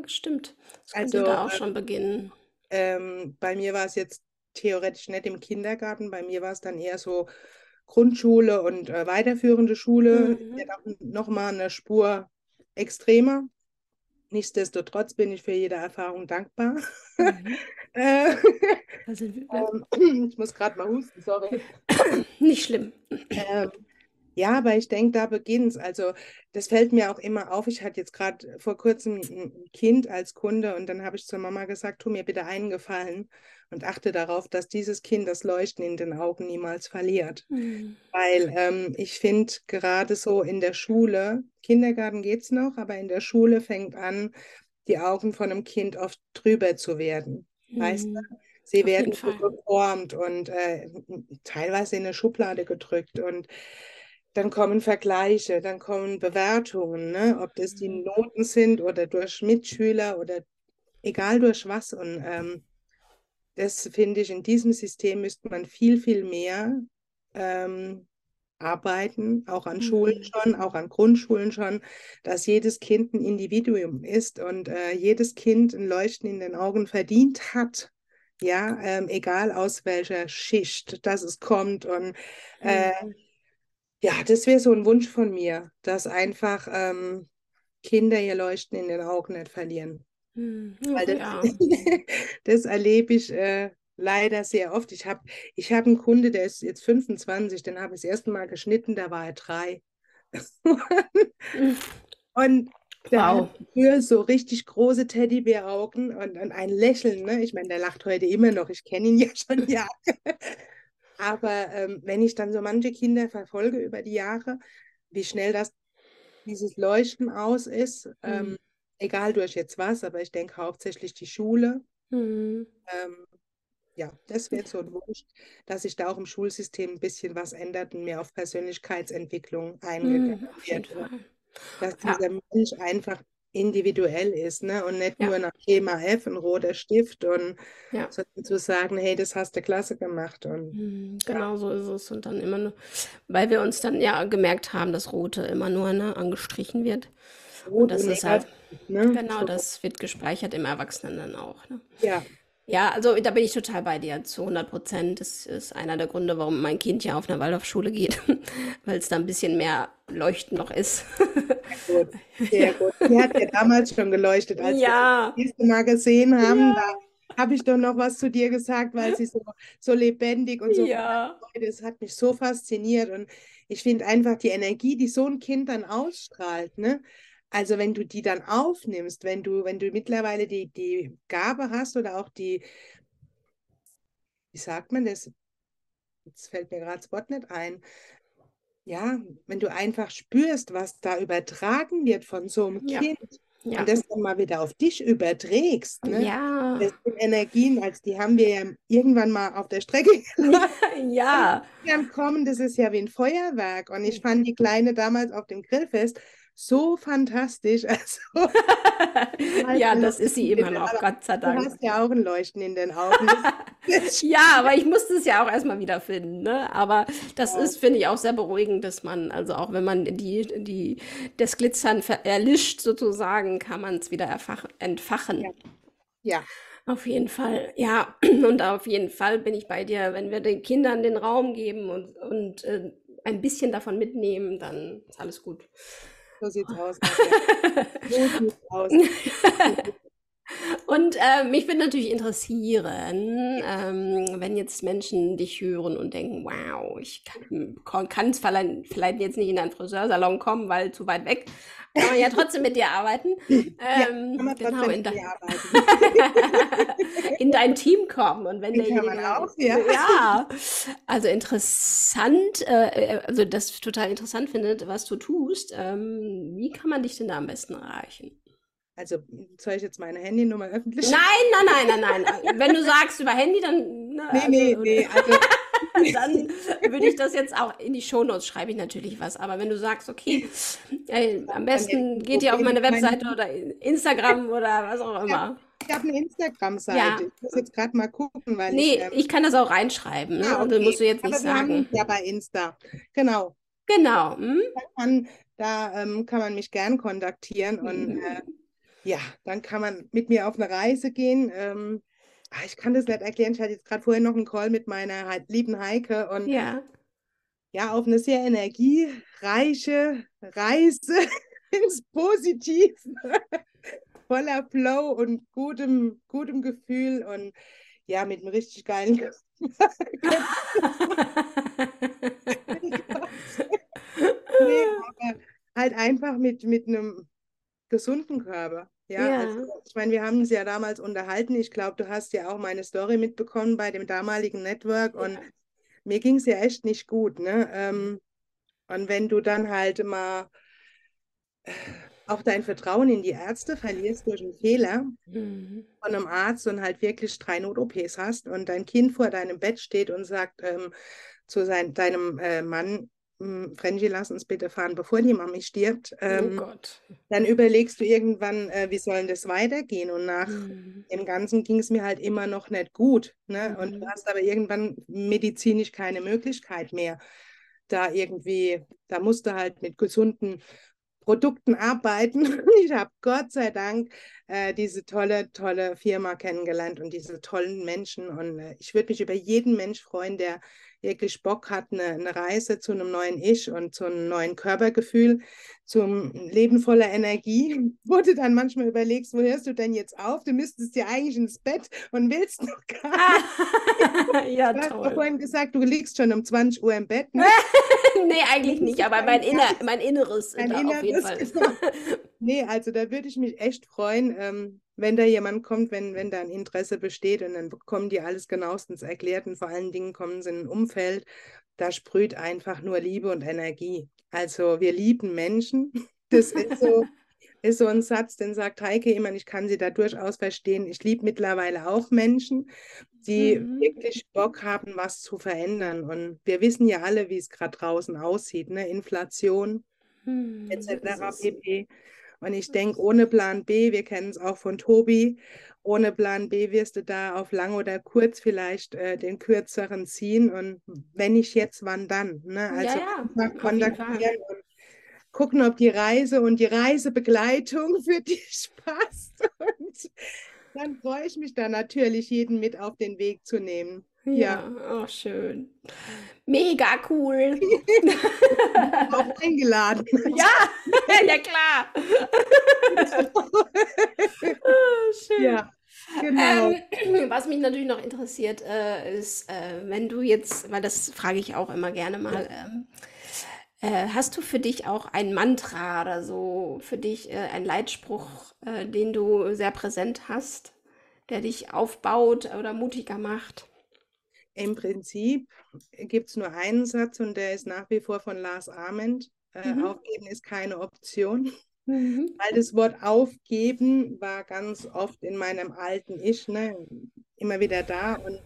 stimmt. Das könnte also, da auch äh, schon beginnen. Ähm, bei mir war es jetzt theoretisch nicht im Kindergarten, bei mir war es dann eher so Grundschule und äh, weiterführende Schule. Mhm. Nochmal eine Spur extremer. Nichtsdestotrotz bin ich für jede Erfahrung dankbar. Mhm. Äh, ähm, ich muss gerade mal husten, sorry. Nicht schlimm. Ähm, ja, aber ich denke, da beginnt es. Also, das fällt mir auch immer auf. Ich hatte jetzt gerade vor kurzem ein Kind als Kunde und dann habe ich zur Mama gesagt: Tu mir bitte einen Gefallen und achte darauf, dass dieses Kind das Leuchten in den Augen niemals verliert. Mhm. Weil ähm, ich finde, gerade so in der Schule, Kindergarten geht es noch, aber in der Schule fängt an, die Augen von einem Kind oft trüber zu werden. Mhm. Weißt du? Sie Auf werden geformt und äh, teilweise in eine Schublade gedrückt. Und dann kommen Vergleiche, dann kommen Bewertungen, ne? ob das die mhm. Noten sind oder durch Mitschüler oder egal durch was. Und ähm, das finde ich, in diesem System müsste man viel, viel mehr ähm, arbeiten, auch an mhm. Schulen schon, auch an Grundschulen schon, dass jedes Kind ein Individuum ist und äh, jedes Kind ein Leuchten in den Augen verdient hat. Ja, ähm, egal aus welcher Schicht das es kommt. Und äh, mhm. Ja, das wäre so ein Wunsch von mir, dass einfach ähm, Kinder ihr Leuchten in den Augen nicht verlieren. Mhm. Weil das, ja. das erlebe ich äh, leider sehr oft. Ich habe ich hab einen Kunde, der ist jetzt 25, den habe ich das erste Mal geschnitten, da war er drei. und der wow. hat so richtig große Teddybäraugen und, und ein Lächeln. Ne? Ich meine, der lacht heute immer noch. Ich kenne ihn ja schon Jahre. Aber ähm, wenn ich dann so manche Kinder verfolge über die Jahre, wie schnell das dieses Leuchten aus ist, ähm, mhm. egal durch jetzt was, aber ich denke hauptsächlich die Schule. Mhm. Ähm, ja, das wäre so ein Wunsch, dass sich da auch im Schulsystem ein bisschen was ändert und mehr auf Persönlichkeitsentwicklung eingegangen mhm, wird. Dass ja. dieser Mensch einfach individuell ist ne? und nicht ja. nur nach Schema F, ein roter Stift und ja. zu sagen, hey, das hast du klasse gemacht. Und, mhm, genau ja. so ist es. Und dann immer nur, weil wir uns dann ja gemerkt haben, dass Rote immer nur ne, angestrichen wird. Rot und das und ist halt, ne? genau, so. das wird gespeichert im Erwachsenen dann auch. Ne? Ja. Ja, also da bin ich total bei dir, zu 100 Prozent. Das ist einer der Gründe, warum mein Kind ja auf einer Waldorfschule geht, weil es da ein bisschen mehr Leuchten noch ist. Sehr gut, sehr gut. Sie hat ja damals schon geleuchtet, als ja. wir das erste Mal gesehen haben. Ja. Da habe ich doch noch was zu dir gesagt, weil sie so, so lebendig und so. Ja. Das hat mich so fasziniert und ich finde einfach die Energie, die so ein Kind dann ausstrahlt, ne? Also wenn du die dann aufnimmst, wenn du, wenn du mittlerweile die, die Gabe hast oder auch die, wie sagt man das? Jetzt fällt mir gerade das Wort nicht ein. Ja, wenn du einfach spürst, was da übertragen wird von so einem ja. Kind ja. und das dann mal wieder auf dich überträgst. Ne? Ja. Das sind Energien, als die haben wir ja irgendwann mal auf der Strecke gelassen. Ja. Dann kommen, das ist ja wie ein Feuerwerk. Und ich fand die Kleine damals auf dem Grillfest so fantastisch. Also, ja, das ist sie immer noch, Gott sei Dank. Du hast ja auch ein Leuchten in den Augen. ja, aber ich musste es ja auch erstmal wiederfinden. Ne? Aber das ja. ist, finde ich, auch sehr beruhigend, dass man, also auch wenn man die, die, das Glitzern erlischt sozusagen, kann man es wieder entfachen. Ja. ja. Auf jeden Fall, ja. Und auf jeden Fall bin ich bei dir, wenn wir den Kindern den Raum geben und, und äh, ein bisschen davon mitnehmen, dann ist alles gut. So sieht's aus. so sieht's aus. Und äh, mich würde natürlich interessieren, ähm, wenn jetzt Menschen dich hören und denken, wow, ich kann es vielleicht, vielleicht jetzt nicht in einen Friseursalon kommen, weil zu weit weg, kann man ja trotzdem mit dir arbeiten. Ähm, ja, kann man genau, in, de in dein Team kommen. Und wenn derjenige, kann man auch, ja. ja. Also interessant, äh, also das total interessant findet, was du tust. Ähm, wie kann man dich denn da am besten erreichen? Also soll ich jetzt meine Handynummer öffentlich? Nein, nein, nein, nein, nein. Wenn du sagst über Handy, dann. Ne, nee, nee, nee. Also, dann würde ich das jetzt auch in die Shownotes schreibe ich natürlich was. Aber wenn du sagst, okay, äh, am besten geht ihr auf meine Webseite oder Instagram oder was auch immer. Ich habe eine Instagram-Seite. Ja. Ich muss jetzt gerade mal gucken, weil nee, ich. Ähm, ich kann das auch reinschreiben. Ne? Ah, okay. Also musst du jetzt nicht sagen. ja, bei Insta. Genau. Genau. Hm? Da, kann, da ähm, kann man mich gern kontaktieren und. Mhm. Äh, ja, dann kann man mit mir auf eine Reise gehen. Ähm, ah, ich kann das nicht erklären. Ich hatte jetzt gerade vorher noch einen Call mit meiner lieben Heike und ja, ja auf eine sehr energiereiche Reise ins Positive, voller Flow und gutem, gutem Gefühl und ja, mit einem richtig geilen nee, aber halt einfach mit, mit einem gesunden Körper. Ja, ja. Also, ich meine, wir haben uns ja damals unterhalten. Ich glaube, du hast ja auch meine Story mitbekommen bei dem damaligen Network und ja. mir ging es ja echt nicht gut. Ne? Ähm, und wenn du dann halt mal äh, auch dein Vertrauen in die Ärzte verlierst durch einen Fehler mhm. von einem Arzt und halt wirklich drei Not-OPs hast und dein Kind vor deinem Bett steht und sagt ähm, zu sein, deinem äh, Mann, hm, Frenchie, lass uns bitte fahren, bevor die Mami stirbt. Oh ähm, oh Gott. Dann überlegst du irgendwann, äh, wie soll das weitergehen? Und nach mhm. dem Ganzen ging es mir halt immer noch nicht gut. Ne? Mhm. Und du mhm. hast aber irgendwann medizinisch keine Möglichkeit mehr, da irgendwie, da musst du halt mit gesunden Produkten arbeiten. Ich habe Gott sei Dank äh, diese tolle, tolle Firma kennengelernt und diese tollen Menschen. Und äh, ich würde mich über jeden Mensch freuen, der wirklich Bock hat, eine, eine, Reise zu einem neuen Ich und zu einem neuen Körpergefühl, zum Leben voller Energie, wo du dann manchmal überlegst, wo hörst du denn jetzt auf? Du müsstest ja eigentlich ins Bett und willst noch gar nicht. ja, du hast toll. vorhin gesagt, du liegst schon um 20 Uhr im Bett. Ne? nee, eigentlich nicht, aber mein, Inner, mein Inneres, mein Inneres auf jeden Fall. Genau. nee, also da würde ich mich echt freuen, ähm, wenn da jemand kommt, wenn, wenn da ein Interesse besteht und dann bekommen die alles genauestens erklärt und vor allen Dingen kommen sie in ein Umfeld, da sprüht einfach nur Liebe und Energie. Also wir lieben Menschen. Das ist so, ist so ein Satz, den sagt Heike immer, ich kann sie da durchaus verstehen. Ich liebe mittlerweile auch Menschen, die mhm. wirklich Bock haben, was zu verändern. Und wir wissen ja alle, wie es gerade draußen aussieht, ne? Inflation mhm. etc. pp. Und ich denke, ohne Plan B, wir kennen es auch von Tobi, ohne Plan B wirst du da auf lang oder kurz vielleicht äh, den kürzeren ziehen. Und wenn nicht jetzt, wann dann? Ne? Also ja, ja, kontaktieren und gucken, ob die Reise und die Reisebegleitung für dich passt. Und dann freue ich mich da natürlich, jeden mit auf den Weg zu nehmen. Ja, oh, schön. Mega cool. Auch eingeladen. Ja, ja klar. oh, schön. Ja. Genau. Ähm, was mich natürlich noch interessiert, äh, ist, äh, wenn du jetzt, weil das frage ich auch immer gerne mal, ähm, äh, hast du für dich auch ein Mantra oder so, für dich äh, ein Leitspruch, äh, den du sehr präsent hast, der dich aufbaut oder mutiger macht? Im Prinzip gibt es nur einen Satz und der ist nach wie vor von Lars Ament. Äh, mhm. Aufgeben ist keine Option. Mhm. Weil das Wort aufgeben war ganz oft in meinem alten Ich, ne, immer wieder da. Und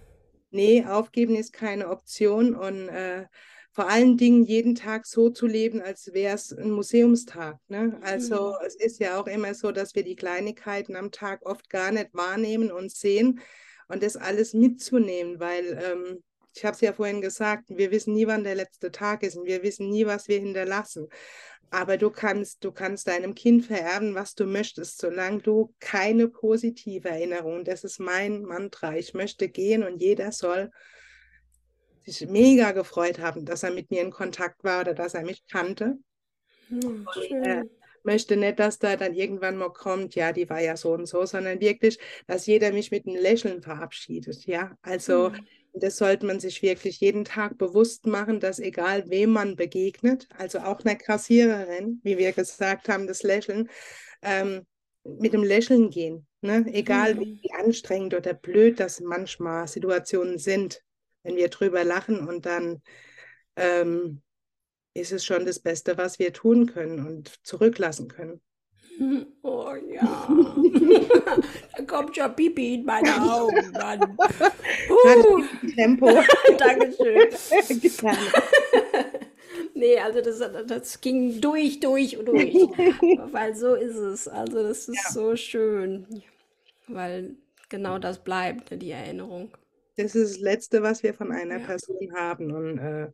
nee, aufgeben ist keine Option. Und äh, vor allen Dingen jeden Tag so zu leben, als wäre es ein Museumstag. Ne? Also mhm. es ist ja auch immer so, dass wir die Kleinigkeiten am Tag oft gar nicht wahrnehmen und sehen und das alles mitzunehmen, weil ähm, ich habe es ja vorhin gesagt, wir wissen nie, wann der letzte Tag ist und wir wissen nie, was wir hinterlassen. Aber du kannst, du kannst deinem Kind vererben, was du möchtest, solange du keine positive Erinnerung, das ist mein Mantra, ich möchte gehen und jeder soll sich mega gefreut haben, dass er mit mir in Kontakt war oder dass er mich kannte. Hm, und, äh, möchte nicht, dass da dann irgendwann mal kommt, ja, die war ja so und so, sondern wirklich, dass jeder mich mit einem Lächeln verabschiedet. Ja, also mhm. das sollte man sich wirklich jeden Tag bewusst machen, dass egal wem man begegnet, also auch einer Kassiererin, wie wir gesagt haben, das Lächeln, ähm, mit dem Lächeln gehen. Ne? Egal mhm. wie anstrengend oder blöd das manchmal Situationen sind, wenn wir drüber lachen und dann ähm, ist es schon das Beste, was wir tun können und zurücklassen können. Oh ja. da kommt ja Pipi in meine Augen, Mann. Uh. Tempo. Dankeschön. nee, also das, das ging durch, durch und durch. Weil so ist es. Also das ist ja. so schön. Weil genau das bleibt, ne, die Erinnerung. Das ist das Letzte, was wir von einer ja. Person haben. Und äh,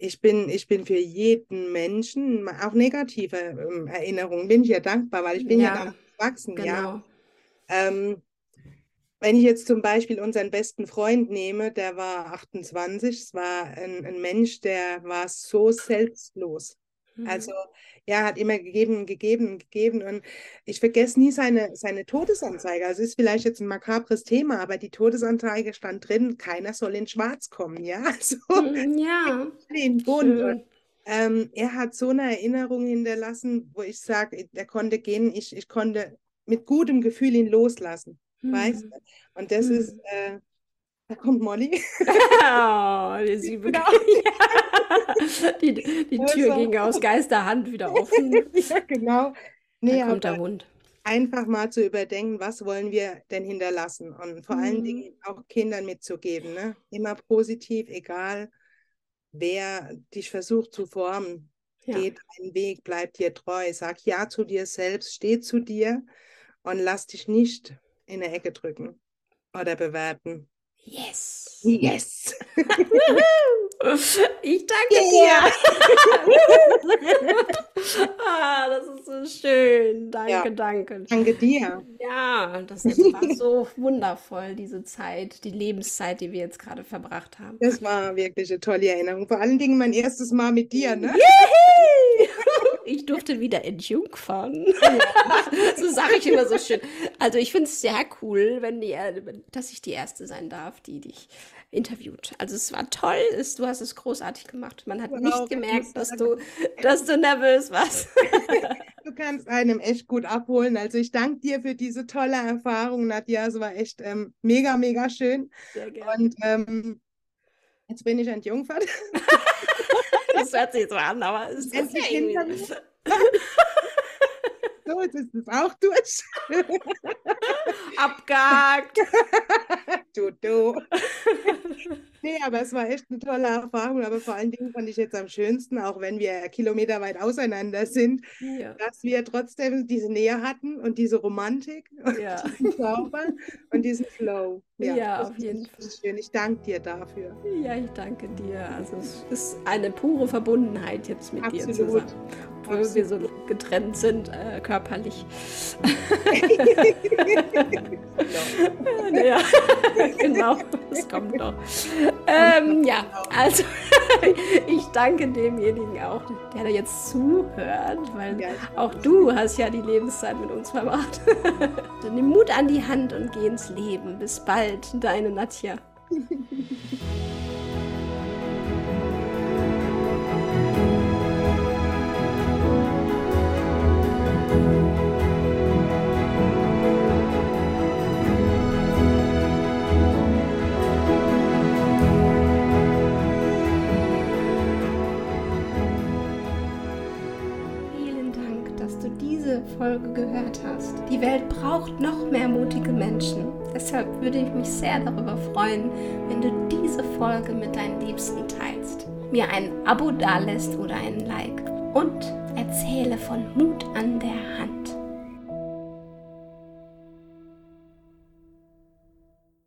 ich bin, ich bin für jeden Menschen, auch negative ähm, Erinnerungen, bin ich ja dankbar, weil ich bin ja, ja gewachsen, genau. ja. Ähm, wenn ich jetzt zum Beispiel unseren besten Freund nehme, der war 28, es war ein, ein Mensch, der war so selbstlos. Mhm. Also er hat immer gegeben, gegeben, gegeben und ich vergesse nie seine, seine Todesanzeige. Also ist vielleicht jetzt ein makabres Thema, aber die Todesanzeige stand drin, keiner soll in Schwarz kommen, ja. So, hm, ja. In bunt. Und, ähm, er hat so eine Erinnerung hinterlassen, wo ich sage, er konnte gehen, ich, ich konnte mit gutem Gefühl ihn loslassen. Mhm. Weißt du? Und das mhm. ist, äh, da kommt Molly. oh, die, genau. die, die Tür also. ging aus Geisterhand wieder offen. ja, genau. Nee, da kommt der Hund. Einfach mal zu überdenken, was wollen wir denn hinterlassen? Und vor mhm. allen Dingen auch Kindern mitzugeben. Ne? Immer positiv, egal wer dich versucht zu formen, ja. geh deinen Weg, bleib dir treu, sag Ja zu dir selbst, steh zu dir und lass dich nicht in eine Ecke drücken oder bewerten. Yes. Yes. Ich danke yeah. dir. ah, das ist so schön. Danke, ja. danke. Danke dir. Ja, das war so wundervoll, diese Zeit, die Lebenszeit, die wir jetzt gerade verbracht haben. Das war wirklich eine tolle Erinnerung. Vor allen Dingen mein erstes Mal mit dir, ne? Ich durfte wieder entjungfern. so sage ich immer so schön. Also ich finde es sehr cool, wenn die, dass ich die Erste sein darf, die dich interviewt. Also es war toll, es, du hast es großartig gemacht. Man hat wow, nicht gemerkt, dass du, dass du nervös warst. du kannst einem echt gut abholen. Also ich danke dir für diese tolle Erfahrung, Nadja. Es war echt ähm, mega, mega schön. Sehr gerne. Und ähm, jetzt bin ich entjungfert. das hört sich so an, aber es ist ja. So, jetzt ist es auch durch. Abgehakt. du, du. Nee, aber es war echt eine tolle Erfahrung. Aber vor allen Dingen fand ich jetzt am schönsten, auch wenn wir kilometerweit auseinander sind, ja. dass wir trotzdem diese Nähe hatten und diese Romantik ja. und diesen Zauber und diesen Flow. Ja, ja auf jeden Fall. Schön. Ich danke dir dafür. Ja, ich danke dir. Also es ist eine pure Verbundenheit jetzt mit Absolut. dir zusammen obwohl wir so getrennt sind äh, körperlich. ja, genau, das kommt noch. Ähm, ja, also ich danke demjenigen auch, der da jetzt zuhört, weil ja, auch du hast ja die Lebenszeit mit uns verbracht. Nimm Mut an die Hand und geh ins Leben. Bis bald, deine Nadja. Folge gehört hast. Die Welt braucht noch mehr mutige Menschen. Deshalb würde ich mich sehr darüber freuen, wenn du diese Folge mit deinen Liebsten teilst. Mir ein Abo dalässt oder einen Like. Und erzähle von Mut an der Hand.